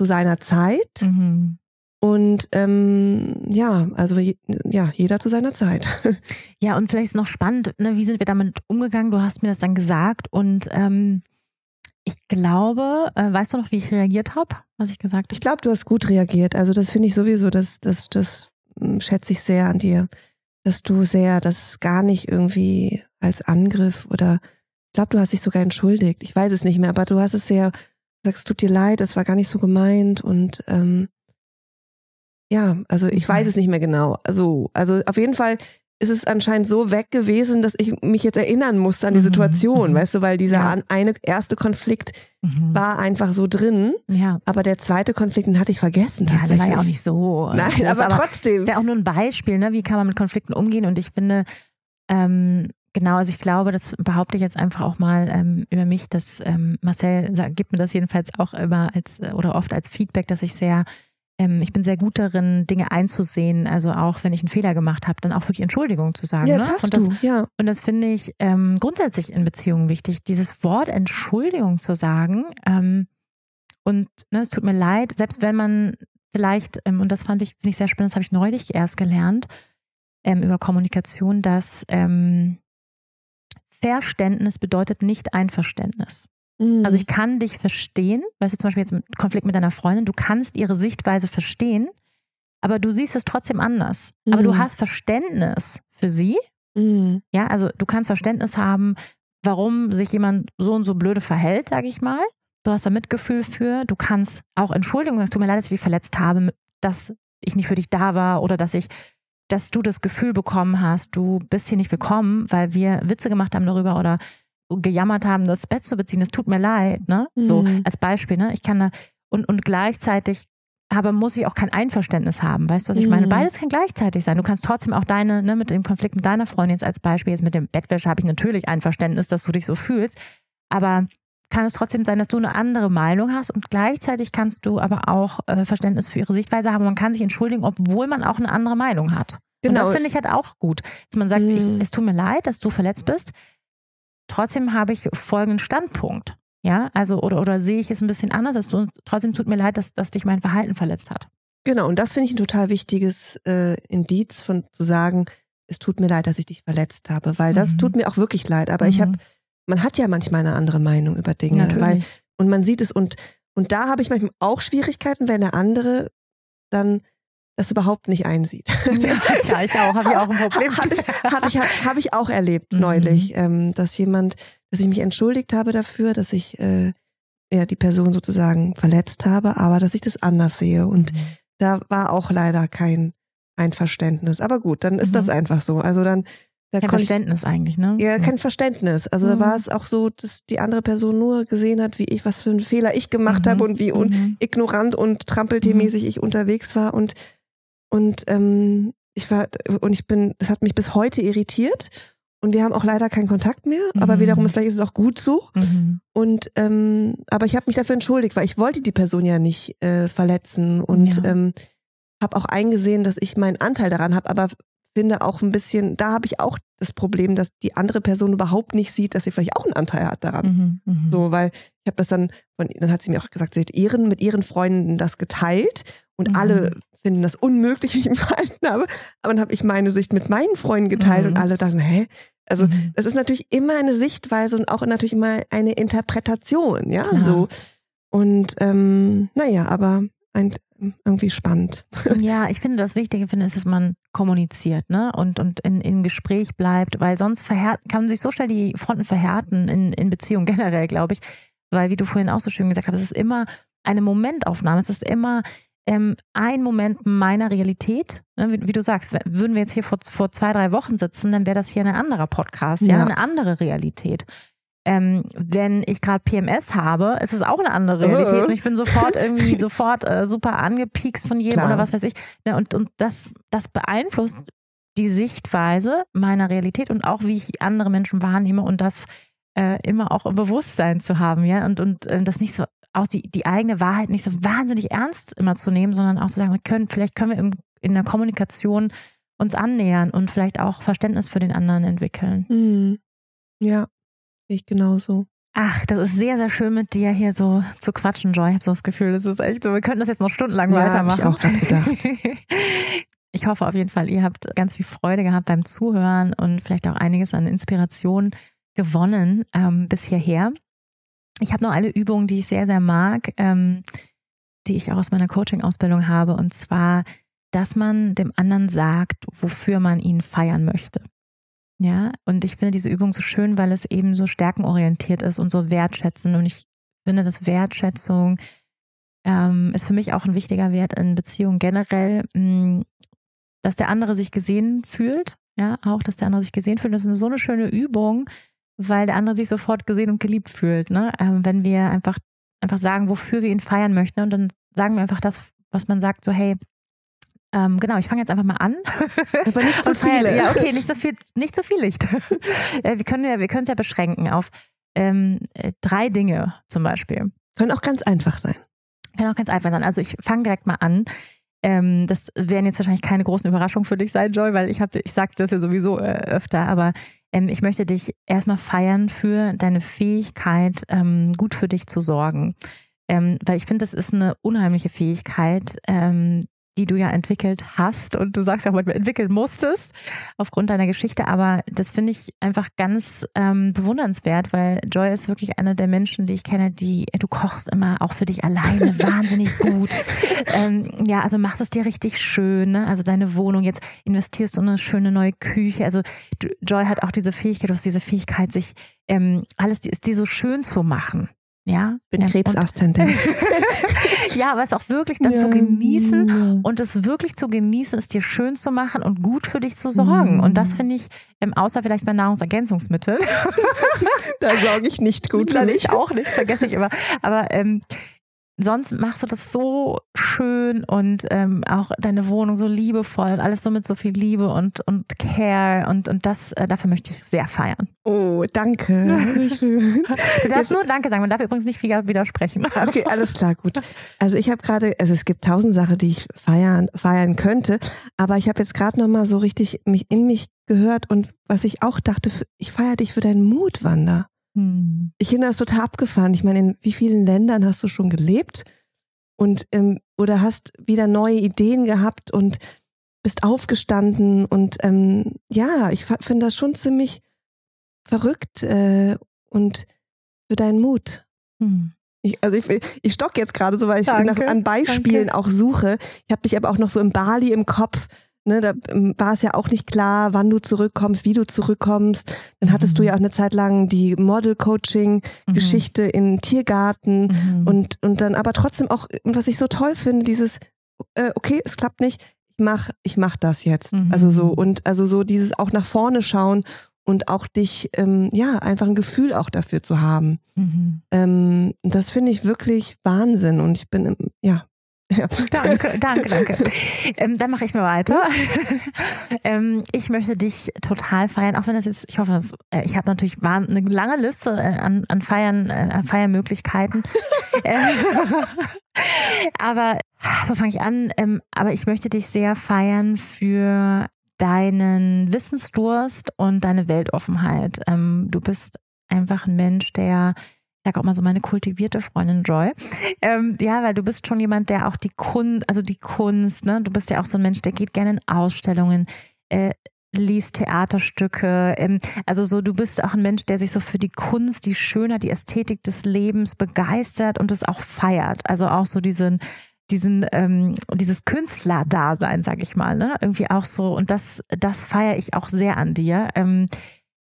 zu seiner Zeit. Mhm. Und ähm, ja, also ja, jeder zu seiner Zeit. Ja, und vielleicht ist noch spannend, ne, wie sind wir damit umgegangen? Du hast mir das dann gesagt und ähm, ich glaube, äh, weißt du noch, wie ich reagiert habe, was ich gesagt habe? Ich glaube, du hast gut reagiert. Also das finde ich sowieso, das, das, das hm, schätze ich sehr an dir, dass du sehr, das gar nicht irgendwie als Angriff oder ich glaube, du hast dich sogar entschuldigt. Ich weiß es nicht mehr, aber du hast es sehr, sagst, tut dir leid, es war gar nicht so gemeint und ähm, ja, also ich weiß es nicht mehr genau. Also, also auf jeden Fall ist es anscheinend so weg gewesen, dass ich mich jetzt erinnern musste an die mhm. Situation, mhm. weißt du, weil dieser ja. eine erste Konflikt mhm. war einfach so drin, ja. aber der zweite Konflikt, den hatte ich vergessen. Ja, der war ja auch nicht so. Nein, groß, aber, aber trotzdem. Ist ja auch nur ein Beispiel, ne? Wie kann man mit Konflikten umgehen? Und ich finde, ähm, Genau, also ich glaube, das behaupte ich jetzt einfach auch mal ähm, über mich, dass ähm, Marcel sagt, gibt mir das jedenfalls auch immer als oder oft als Feedback, dass ich sehr ähm, ich bin sehr gut darin, Dinge einzusehen, also auch wenn ich einen Fehler gemacht habe, dann auch wirklich Entschuldigung zu sagen. Ja, das ne? hast und das, du, ja. Und das finde ich ähm, grundsätzlich in Beziehungen wichtig, dieses Wort Entschuldigung zu sagen. Ähm, und ne, es tut mir leid, selbst wenn man vielleicht, ähm, und das fand ich, finde ich sehr spannend, das habe ich neulich erst gelernt, ähm, über Kommunikation, dass ähm, Verständnis bedeutet nicht Einverständnis. Mhm. Also ich kann dich verstehen, weißt du zum Beispiel jetzt im Konflikt mit deiner Freundin, du kannst ihre Sichtweise verstehen, aber du siehst es trotzdem anders. Mhm. Aber du mhm. hast Verständnis für sie. Mhm. Ja, also du kannst Verständnis haben, warum sich jemand so und so blöde verhält, sage ich mal. Du hast da Mitgefühl für. Du kannst auch Entschuldigung, es tut mir leid, dass ich dich verletzt habe, dass ich nicht für dich da war oder dass ich dass du das Gefühl bekommen hast, du bist hier nicht willkommen, weil wir Witze gemacht haben darüber oder gejammert haben, das Bett zu beziehen, es tut mir leid, ne? So mhm. als Beispiel, ne? Ich kann da und, und gleichzeitig aber muss ich auch kein Einverständnis haben. Weißt du, was ich meine? Mhm. Beides kann gleichzeitig sein. Du kannst trotzdem auch deine, ne, mit dem Konflikt mit deiner Freundin jetzt als Beispiel, jetzt mit dem Bettwäsche habe ich natürlich Einverständnis, dass du dich so fühlst. Aber kann es trotzdem sein, dass du eine andere Meinung hast und gleichzeitig kannst du aber auch äh, Verständnis für ihre Sichtweise haben. Man kann sich entschuldigen, obwohl man auch eine andere Meinung hat. Genau. Und das finde ich halt auch gut. Dass man sagt, mhm. ich, es tut mir leid, dass du verletzt bist. Trotzdem habe ich folgenden Standpunkt. Ja, also oder, oder sehe ich es ein bisschen anders, dass du trotzdem tut mir leid, dass, dass dich mein Verhalten verletzt hat. Genau, und das finde ich ein total wichtiges äh, Indiz von zu sagen, es tut mir leid, dass ich dich verletzt habe, weil das mhm. tut mir auch wirklich leid. Aber mhm. ich habe, man hat ja manchmal eine andere Meinung über Dinge, Natürlich. weil und man sieht es und und da habe ich manchmal auch Schwierigkeiten, wenn der andere dann das überhaupt nicht einsieht. Ja, ich auch, habe ich auch ein Problem. Hatte, hatte ich, habe ich auch erlebt mhm. neulich, ähm, dass jemand, dass ich mich entschuldigt habe dafür, dass ich äh, ja, die Person sozusagen verletzt habe, aber dass ich das anders sehe. Und mhm. da war auch leider kein Einverständnis. Aber gut, dann ist mhm. das einfach so. Also dann da kein Verständnis ich, eigentlich, ne? Ja, kein Verständnis. Also mhm. da war es auch so, dass die andere Person nur gesehen hat, wie ich, was für einen Fehler ich gemacht mhm. habe und wie mhm. ignorant und trampeltiermäßig ich unterwegs war. Und, und ähm, ich war, und ich bin, das hat mich bis heute irritiert. Und wir haben auch leider keinen Kontakt mehr, aber mhm. wiederum, vielleicht ist es auch gut so. Mhm. Und ähm, aber ich habe mich dafür entschuldigt, weil ich wollte die Person ja nicht äh, verletzen und ja. ähm, habe auch eingesehen, dass ich meinen Anteil daran habe, aber finde auch ein bisschen, da habe ich auch das Problem, dass die andere Person überhaupt nicht sieht, dass sie vielleicht auch einen Anteil hat daran. Mhm, mh. So, weil ich habe das dann, von, dann hat sie mir auch gesagt, sie hat ihren, mit ihren Freunden das geteilt und mhm. alle finden das unmöglich, wie ich mich verhalten habe. Aber dann habe ich meine Sicht mit meinen Freunden geteilt mhm. und alle dachten, hä? Also mhm. das ist natürlich immer eine Sichtweise und auch natürlich immer eine Interpretation, ja, Klar. so. Und ähm, naja, aber ein, irgendwie spannend. Ja, ich finde, das Wichtige finde ist, dass man kommuniziert, ne? Und, und in, in Gespräch bleibt, weil sonst verhärt, kann sich so schnell die Fronten verhärten in, in Beziehungen generell, glaube ich. Weil, wie du vorhin auch so schön gesagt hast, es ist immer eine Momentaufnahme, es ist immer ähm, ein Moment meiner Realität. Ne? Wie, wie, du sagst, würden wir jetzt hier vor, vor zwei, drei Wochen sitzen, dann wäre das hier ein anderer Podcast, ja, ja eine andere Realität. Ähm, wenn ich gerade PMS habe, ist es auch eine andere Realität. Und ich bin sofort irgendwie sofort äh, super angepiekst von jedem Klar. oder was weiß ich. Ne, und, und das, das beeinflusst die Sichtweise meiner Realität und auch wie ich andere Menschen wahrnehme und das äh, immer auch im Bewusstsein zu haben, ja, und, und äh, das nicht so aus die, die eigene Wahrheit nicht so wahnsinnig ernst immer zu nehmen, sondern auch zu sagen, wir können, vielleicht können wir im, in der Kommunikation uns annähern und vielleicht auch Verständnis für den anderen entwickeln. Mhm. Ja, ich genauso. Ach, das ist sehr, sehr schön mit dir hier so zu quatschen, Joy. Ich habe so das Gefühl, das ist echt so, wir könnten das jetzt noch stundenlang ja, weitermachen. Hab ich auch gerade gedacht. ich hoffe auf jeden Fall, ihr habt ganz viel Freude gehabt beim Zuhören und vielleicht auch einiges an Inspiration gewonnen ähm, bis hierher. Ich habe noch eine Übung, die ich sehr, sehr mag, ähm, die ich auch aus meiner Coaching-Ausbildung habe, und zwar, dass man dem anderen sagt, wofür man ihn feiern möchte. Ja, und ich finde diese Übung so schön, weil es eben so stärkenorientiert ist und so wertschätzend. Und ich finde, dass Wertschätzung ähm, ist für mich auch ein wichtiger Wert in Beziehungen generell, mh, mm, dass der andere sich gesehen fühlt. Ja, auch, dass der andere sich gesehen fühlt. Das ist so eine schöne Übung, weil der andere sich sofort gesehen und geliebt fühlt. Ne? Ähm, wenn wir einfach, einfach sagen, wofür wir ihn feiern möchten, und dann sagen wir einfach das, was man sagt, so, hey, ähm, genau, ich fange jetzt einfach mal an. Aber nicht zu so viele. Ja, okay, nicht so viel, nicht so viel Licht. wir können ja, wir können es ja beschränken auf ähm, äh, drei Dinge zum Beispiel. Können auch ganz einfach sein. Können auch ganz einfach sein. Also ich fange direkt mal an. Ähm, das werden jetzt wahrscheinlich keine großen Überraschungen für dich sein, Joy, weil ich habe, ich sage das ja sowieso äh, öfter, aber ähm, ich möchte dich erstmal feiern für deine Fähigkeit, ähm, gut für dich zu sorgen. Ähm, weil ich finde, das ist eine unheimliche Fähigkeit, ähm, die du ja entwickelt hast und du sagst ja auch manchmal entwickeln musstest aufgrund deiner Geschichte, aber das finde ich einfach ganz ähm, bewundernswert, weil Joy ist wirklich eine der Menschen, die ich kenne, die du kochst immer auch für dich alleine wahnsinnig gut. Ähm, ja, also machst es dir richtig schön, ne? also deine Wohnung, jetzt investierst du in eine schöne neue Küche, also Joy hat auch diese Fähigkeit, du hast diese Fähigkeit, sich ähm, alles dir so schön zu machen. Ja, bin Krebsaszendent. ja, aber es auch wirklich dann ja. zu genießen und es wirklich zu genießen, es dir schön zu machen und gut für dich zu sorgen. Mhm. Und das finde ich, ähm, außer vielleicht bei Nahrungsergänzungsmitteln. da sorge ich nicht gut für mich. Ich auch nicht, vergesse ich immer. Aber ähm, sonst machst du das so schön und ähm, auch deine Wohnung so liebevoll und alles so mit so viel Liebe und, und Care und, und das, äh, dafür möchte ich sehr feiern. Oh, danke. Schön. Du darfst nur Danke sagen, man darf übrigens nicht viel widersprechen. Okay, alles klar, gut. Also ich habe gerade, also es gibt tausend Sachen, die ich feiern, feiern könnte, aber ich habe jetzt gerade nochmal so richtig mich in mich gehört und was ich auch dachte, ich feiere dich für deinen Mut, Wanda. Hm. Ich finde das total abgefahren. Ich meine, in wie vielen Ländern hast du schon gelebt? Und ähm, oder hast wieder neue Ideen gehabt und bist aufgestanden und ähm, ja, ich finde das schon ziemlich verrückt äh, und für deinen Mut. Hm. Ich, also ich, ich stock jetzt gerade so, weil ich nach, an Beispielen danke. auch suche. Ich habe dich aber auch noch so im Bali im Kopf. Ne, da war es ja auch nicht klar, wann du zurückkommst, wie du zurückkommst. Dann hattest mhm. du ja auch eine Zeit lang die Model-Coaching-Geschichte mhm. in Tiergarten mhm. und, und dann aber trotzdem auch, was ich so toll finde, dieses, äh, okay, es klappt nicht, ich mach, ich mach das jetzt. Also so, mhm. und also so dieses auch nach vorne schauen und auch dich, ähm, ja, einfach ein Gefühl auch dafür zu haben. Mhm. Ähm, das finde ich wirklich Wahnsinn und ich bin, ja. Danke, danke, danke. ähm, dann mache ich mal weiter. ähm, ich möchte dich total feiern, auch wenn das jetzt, ich hoffe, dass, äh, ich habe natürlich eine lange Liste äh, an, an Feiern, äh, an Feiermöglichkeiten. Ähm, aber wo fange ich an? Ähm, aber ich möchte dich sehr feiern für deinen Wissensdurst und deine Weltoffenheit. Ähm, du bist einfach ein Mensch, der sage auch mal so meine kultivierte Freundin Joy. Ähm, ja, weil du bist schon jemand, der auch die Kunst, also die Kunst, ne, du bist ja auch so ein Mensch, der geht gerne in Ausstellungen, äh, liest Theaterstücke. Ähm, also so, du bist auch ein Mensch, der sich so für die Kunst, die Schönheit, die Ästhetik des Lebens begeistert und es auch feiert. Also auch so diesen diesen ähm, dieses Künstlerdasein, sag ich mal, ne? Irgendwie auch so und das das feiere ich auch sehr an dir. Ähm,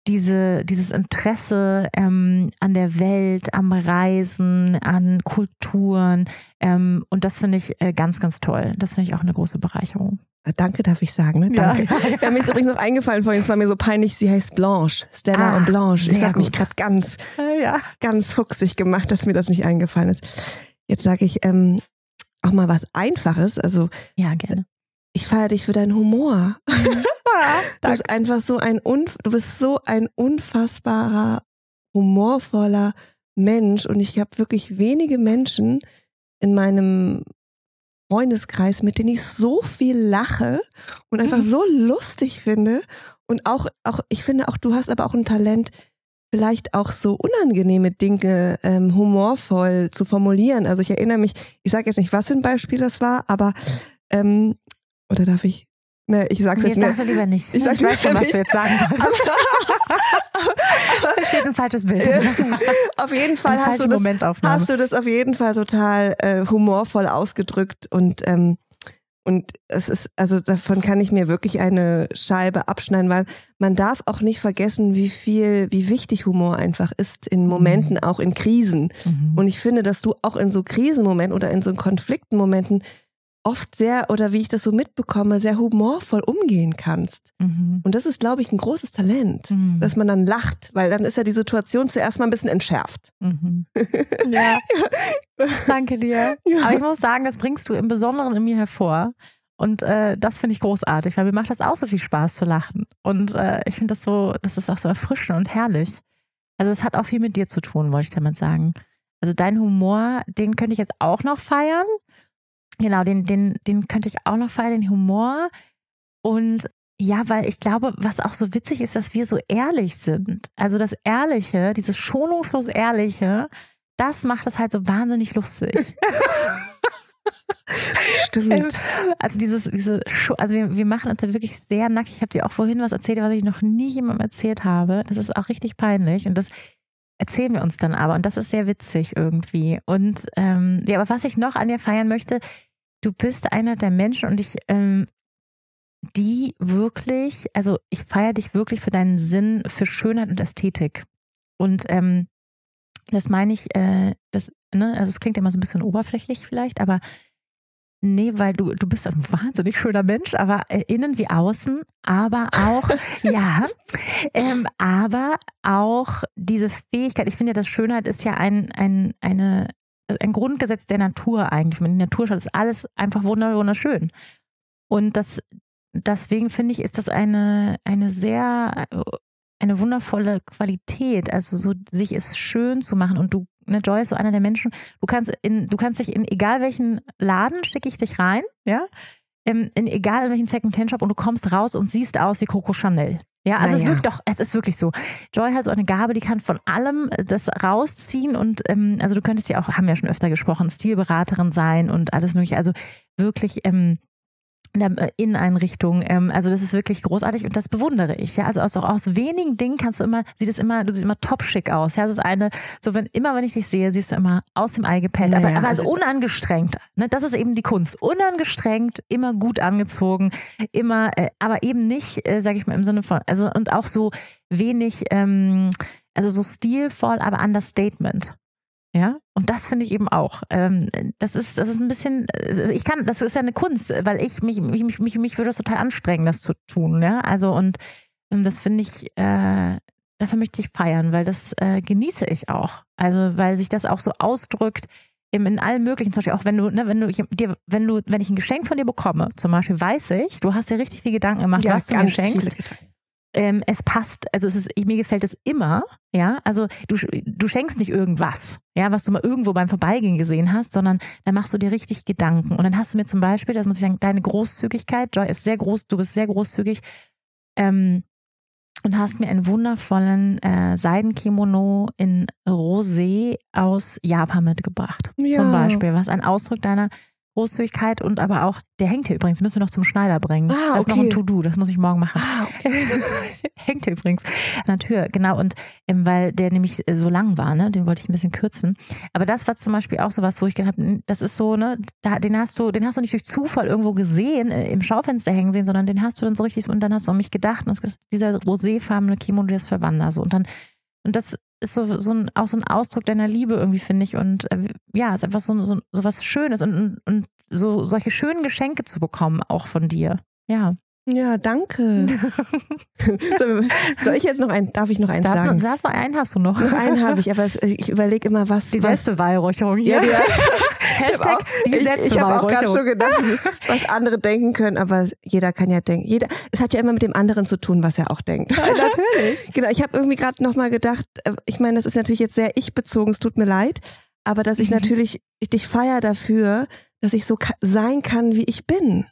diese, dieses Interesse ähm, an der Welt, am Reisen, an Kulturen. Ähm, und das finde ich äh, ganz, ganz toll. Das finde ich auch eine große Bereicherung. Äh, danke, darf ich sagen. Ne? Danke. Ja, ja, mir ist übrigens noch eingefallen vorhin, es war mir so peinlich, sie heißt Blanche. Stella ah, und Blanche. Ich habe mich gerade ganz, ja. ganz fuchsig gemacht, dass mir das nicht eingefallen ist. Jetzt sage ich ähm, auch mal was Einfaches. Also ja, gerne ich feiere dich für deinen Humor. Mhm. du bist einfach so ein, du bist so ein unfassbarer, humorvoller Mensch und ich habe wirklich wenige Menschen in meinem Freundeskreis, mit denen ich so viel lache und einfach so lustig finde und auch, auch, ich finde auch, du hast aber auch ein Talent, vielleicht auch so unangenehme Dinge ähm, humorvoll zu formulieren. Also ich erinnere mich, ich sage jetzt nicht, was für ein Beispiel das war, aber ähm, oder darf ich? Ne, ich sag's nee, jetzt, jetzt sagst du lieber nicht. Ich, ich weiß schon, was du jetzt sagen wolltest. da steht ein falsches Bild. auf jeden Fall hast du, das, hast du das auf jeden Fall total äh, humorvoll ausgedrückt und ähm, und es ist, also davon kann ich mir wirklich eine Scheibe abschneiden, weil man darf auch nicht vergessen, wie viel, wie wichtig Humor einfach ist in Momenten, mhm. auch in Krisen. Mhm. Und ich finde, dass du auch in so Krisenmomenten oder in so Konfliktenmomenten oft sehr, oder wie ich das so mitbekomme, sehr humorvoll umgehen kannst. Mhm. Und das ist, glaube ich, ein großes Talent, mhm. dass man dann lacht, weil dann ist ja die Situation zuerst mal ein bisschen entschärft. Mhm. Ja. ja. Danke dir. Ja. Aber ich muss sagen, das bringst du im Besonderen in mir hervor. Und äh, das finde ich großartig, weil mir macht das auch so viel Spaß zu lachen. Und äh, ich finde das so, das ist auch so erfrischend und herrlich. Also es hat auch viel mit dir zu tun, wollte ich damit sagen. Also dein Humor, den könnte ich jetzt auch noch feiern. Genau, den, den, den könnte ich auch noch feiern, den Humor. Und ja, weil ich glaube, was auch so witzig ist, dass wir so ehrlich sind. Also das Ehrliche, dieses schonungslos Ehrliche, das macht es halt so wahnsinnig lustig. Stimmt. Also dieses, diese, also wir, wir machen uns da wirklich sehr nackig. Ich habe dir auch vorhin was erzählt, was ich noch nie jemandem erzählt habe. Das ist auch richtig peinlich und das erzählen wir uns dann aber und das ist sehr witzig irgendwie. Und ähm, ja, aber was ich noch an dir feiern möchte, du bist einer der Menschen und ich, ähm, die wirklich, also ich feiere dich wirklich für deinen Sinn für Schönheit und Ästhetik. Und ähm, das meine ich, äh, das, ne, also es klingt immer so ein bisschen oberflächlich vielleicht, aber nee, weil du, du bist ein wahnsinnig schöner Mensch, aber äh, innen wie außen, aber auch, ja, ähm, aber auch diese Fähigkeit, ich finde ja, das Schönheit ist ja ein, ein, eine, ein Grundgesetz der Natur eigentlich. Wenn die Natur schaut, ist alles einfach wunderschön. Und das, deswegen finde ich, ist das eine, eine sehr, eine wundervolle Qualität. Also so, sich es schön zu machen. Und du, ne, Joy ist so einer der Menschen, du kannst in, du kannst dich in egal welchen Laden schicke ich dich rein, ja, in, in egal welchen Second-Hand-Shop und du kommst raus und siehst aus wie Coco Chanel. Ja, also naja. es wirkt doch, es ist wirklich so. Joy hat so eine Gabe, die kann von allem das rausziehen und ähm, also du könntest ja auch, haben wir ja schon öfter gesprochen, Stilberaterin sein und alles mögliche. Also wirklich ähm, in äh, Inneneinrichtung. Ähm, also das ist wirklich großartig und das bewundere ich. Ja, also aus, auch aus wenigen Dingen kannst du immer, sieht es immer, du siehst immer top schick aus. Ja, das ist eine, so wenn immer wenn ich dich sehe, siehst du immer aus dem Ei gepellt, naja, aber, aber also, also unangestrengt. Ne, das ist eben die Kunst. Unangestrengt, immer gut angezogen, immer, äh, aber eben nicht, äh, sag ich mal im Sinne von, also und auch so wenig, ähm, also so stilvoll, aber Understatement. Ja, und das finde ich eben auch. Ähm, das ist, das ist ein bisschen, äh, ich kann, das ist ja eine Kunst, weil ich mich, mich, mich, mich, mich würde es total anstrengen, das zu tun. Ja, also und ähm, das finde ich, äh, dafür möchte ich feiern, weil das äh, genieße ich auch. Also weil sich das auch so ausdrückt eben in allen möglichen, zum Beispiel auch wenn du, ne, wenn du dir, wenn du, wenn ich ein Geschenk von dir bekomme, zum Beispiel weiß ich, du hast dir richtig viel Gedanken gemacht, ja, was du mir schenkst ähm, es passt, also es ist, mir gefällt es immer, ja, also du, du schenkst nicht irgendwas, ja, was du mal irgendwo beim Vorbeigehen gesehen hast, sondern da machst du dir richtig Gedanken und dann hast du mir zum Beispiel, das muss ich sagen, deine Großzügigkeit, Joy ist sehr groß, du bist sehr großzügig, ähm, und hast mir einen wundervollen äh, Seidenkimono in Rosé aus Japan mitgebracht. Ja. Zum Beispiel, was ein Ausdruck deiner Großzügigkeit und aber auch, der hängt hier übrigens, müssen wir noch zum Schneider bringen. Ah, das ist noch ein To-Do, das muss ich morgen machen. Ah, okay. hängt hier übrigens an der Tür, genau. Und ähm, weil der nämlich so lang war, ne, den wollte ich ein bisschen kürzen. Aber das war zum Beispiel auch so was, wo ich gedacht habe, das ist so, ne, da, den hast du, den hast du nicht durch Zufall irgendwo gesehen, äh, im Schaufenster hängen sehen, sondern den hast du dann so richtig, und dann hast du an mich gedacht, und das, dieser roséfarbene Kimono, der ist für Wanda, so. Und dann, und das ist so, so ein, auch so ein Ausdruck deiner Liebe irgendwie, finde ich. Und äh, ja, ist einfach so, so, so was Schönes und, und, und so solche schönen Geschenke zu bekommen, auch von dir. Ja. Ja, danke. Soll ich jetzt noch einen, darf ich noch einen darfst sagen? Du, darfst noch einen hast du noch. Noch einen habe ich, aber ich überlege immer, was. Die Selbstbeweihräucherung hier. Ja, ja. Hashtag die Selbstbeweihräucherung. Ich, ich habe auch gerade schon gedacht, was andere denken können, aber jeder kann ja denken. Jeder, es hat ja immer mit dem anderen zu tun, was er auch denkt. Ja, natürlich. genau, ich habe irgendwie gerade nochmal gedacht, äh, ich meine, das ist natürlich jetzt sehr ich-bezogen, es tut mir leid, aber dass ich mhm. natürlich, ich dich feier dafür, dass ich so sein kann, wie ich bin.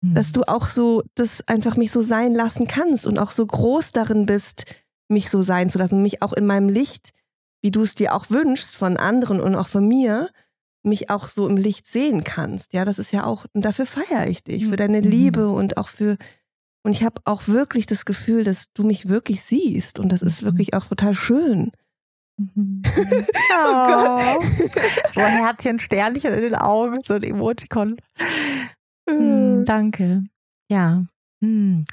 Mhm. Dass du auch so, das einfach mich so sein lassen kannst und auch so groß darin bist, mich so sein zu lassen, mich auch in meinem Licht, wie du es dir auch wünschst von anderen und auch von mir, mich auch so im Licht sehen kannst. Ja, das ist ja auch, und dafür feiere ich dich, für deine mhm. Liebe und auch für, und ich habe auch wirklich das Gefühl, dass du mich wirklich siehst und das ist mhm. wirklich auch total schön. Mhm. Oh, Gott. So ein Herzchen, Sternchen in den Augen, so ein Emoticon. Hm, danke. Ja. Hm.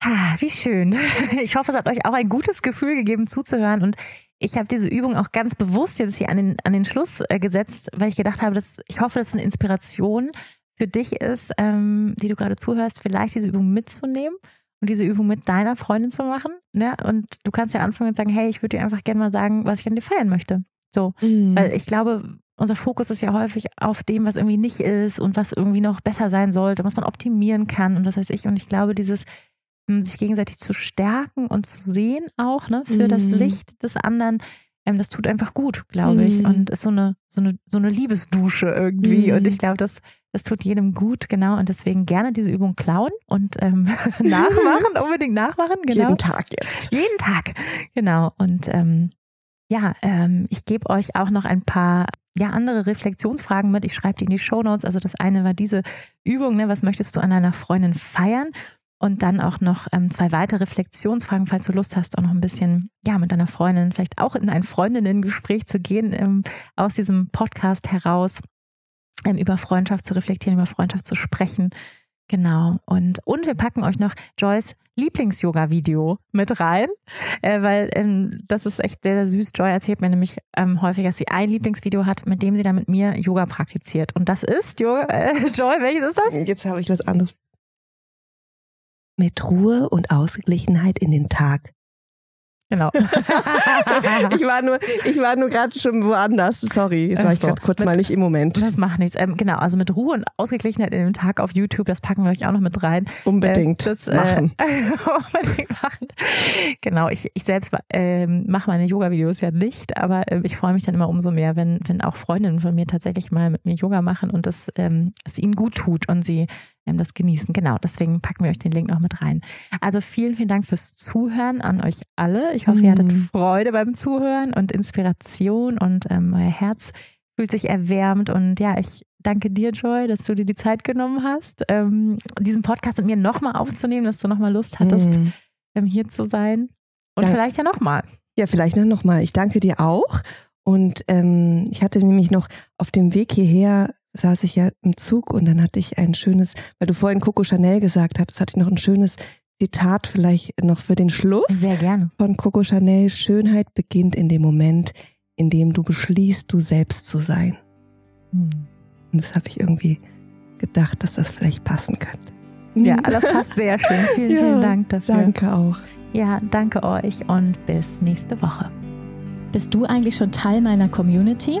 Ah, wie schön. Ich hoffe, es hat euch auch ein gutes Gefühl gegeben, zuzuhören. Und ich habe diese Übung auch ganz bewusst jetzt hier an den, an den Schluss äh, gesetzt, weil ich gedacht habe, dass ich hoffe, dass es eine Inspiration für dich ist, ähm, die du gerade zuhörst, vielleicht diese Übung mitzunehmen und diese Übung mit deiner Freundin zu machen. Ne? Und du kannst ja anfangen und sagen, hey, ich würde dir einfach gerne mal sagen, was ich an dir feiern möchte. So, mhm. weil ich glaube, unser Fokus ist ja häufig auf dem, was irgendwie nicht ist und was irgendwie noch besser sein sollte, was man optimieren kann und was weiß ich. Und ich glaube, dieses hm, sich gegenseitig zu stärken und zu sehen auch ne, für mhm. das Licht des anderen, ähm, das tut einfach gut, glaube ich. Mhm. Und ist so eine, so eine, so eine Liebesdusche irgendwie. Und ich mhm. glaube, das es tut jedem gut, genau. Und deswegen gerne diese Übung klauen und ähm, nachmachen, unbedingt nachmachen. Genau. Jeden Tag jetzt. Jeden Tag, genau. Und ähm, ja, ähm, ich gebe euch auch noch ein paar ja, andere Reflexionsfragen mit. Ich schreibe die in die Show Notes. Also das eine war diese Übung, ne? was möchtest du an deiner Freundin feiern? Und dann auch noch ähm, zwei weitere Reflexionsfragen, falls du Lust hast, auch noch ein bisschen ja mit deiner Freundin, vielleicht auch in ein Freundinnengespräch zu gehen, ähm, aus diesem Podcast heraus ähm, über Freundschaft zu reflektieren, über Freundschaft zu sprechen. Genau. Und, und wir packen euch noch Joyce Lieblings-Yoga-Video mit rein, äh, weil ähm, das ist echt sehr, sehr süß. Joy erzählt mir nämlich ähm, häufig, dass sie ein Lieblingsvideo hat, mit dem sie dann mit mir Yoga praktiziert. Und das ist, Yoga, äh, Joy, welches ist das? Jetzt habe ich was anderes. Mit Ruhe und Ausgeglichenheit in den Tag Genau. ich war nur, ich war nur gerade schon woanders. Sorry, jetzt war ich gerade kurz mit, mal nicht im Moment. Das macht nichts. Ähm, genau, also mit Ruhe und Ausgeglichenheit in dem Tag auf YouTube, das packen wir euch auch noch mit rein. Unbedingt ähm, das, äh, machen. unbedingt machen. Genau, ich, ich selbst äh, mache meine Yoga-Videos ja nicht, aber äh, ich freue mich dann immer umso mehr, wenn, wenn auch Freundinnen von mir tatsächlich mal mit mir Yoga machen und das ähm, es ihnen gut tut und sie ähm, das genießen. Genau, deswegen packen wir euch den Link noch mit rein. Also vielen, vielen Dank fürs Zuhören an euch alle. Ich hoffe, mhm. ihr hattet mhm. Freude beim Zuhören und Inspiration und ähm, euer Herz fühlt sich erwärmt und ja, ich danke dir, Joy, dass du dir die Zeit genommen hast, ähm, diesen Podcast mit mir nochmal aufzunehmen, dass du nochmal Lust hattest, mhm. ähm, hier zu sein. Und Dank vielleicht ja nochmal. Ja, vielleicht nochmal. Ich danke dir auch. Und ähm, ich hatte nämlich noch auf dem Weg hierher saß ich ja im Zug und dann hatte ich ein schönes, weil du vorhin Coco Chanel gesagt hast, hatte ich noch ein schönes Zitat vielleicht noch für den Schluss. Sehr gerne. Von Coco Chanel. Schönheit beginnt in dem Moment, in dem du beschließt, du selbst zu sein. Hm. Und das habe ich irgendwie gedacht, dass das vielleicht passen könnte. Ja, das passt sehr schön. Vielen, ja, vielen Dank dafür. Danke auch. Ja, danke euch und bis nächste Woche. Bist du eigentlich schon Teil meiner Community?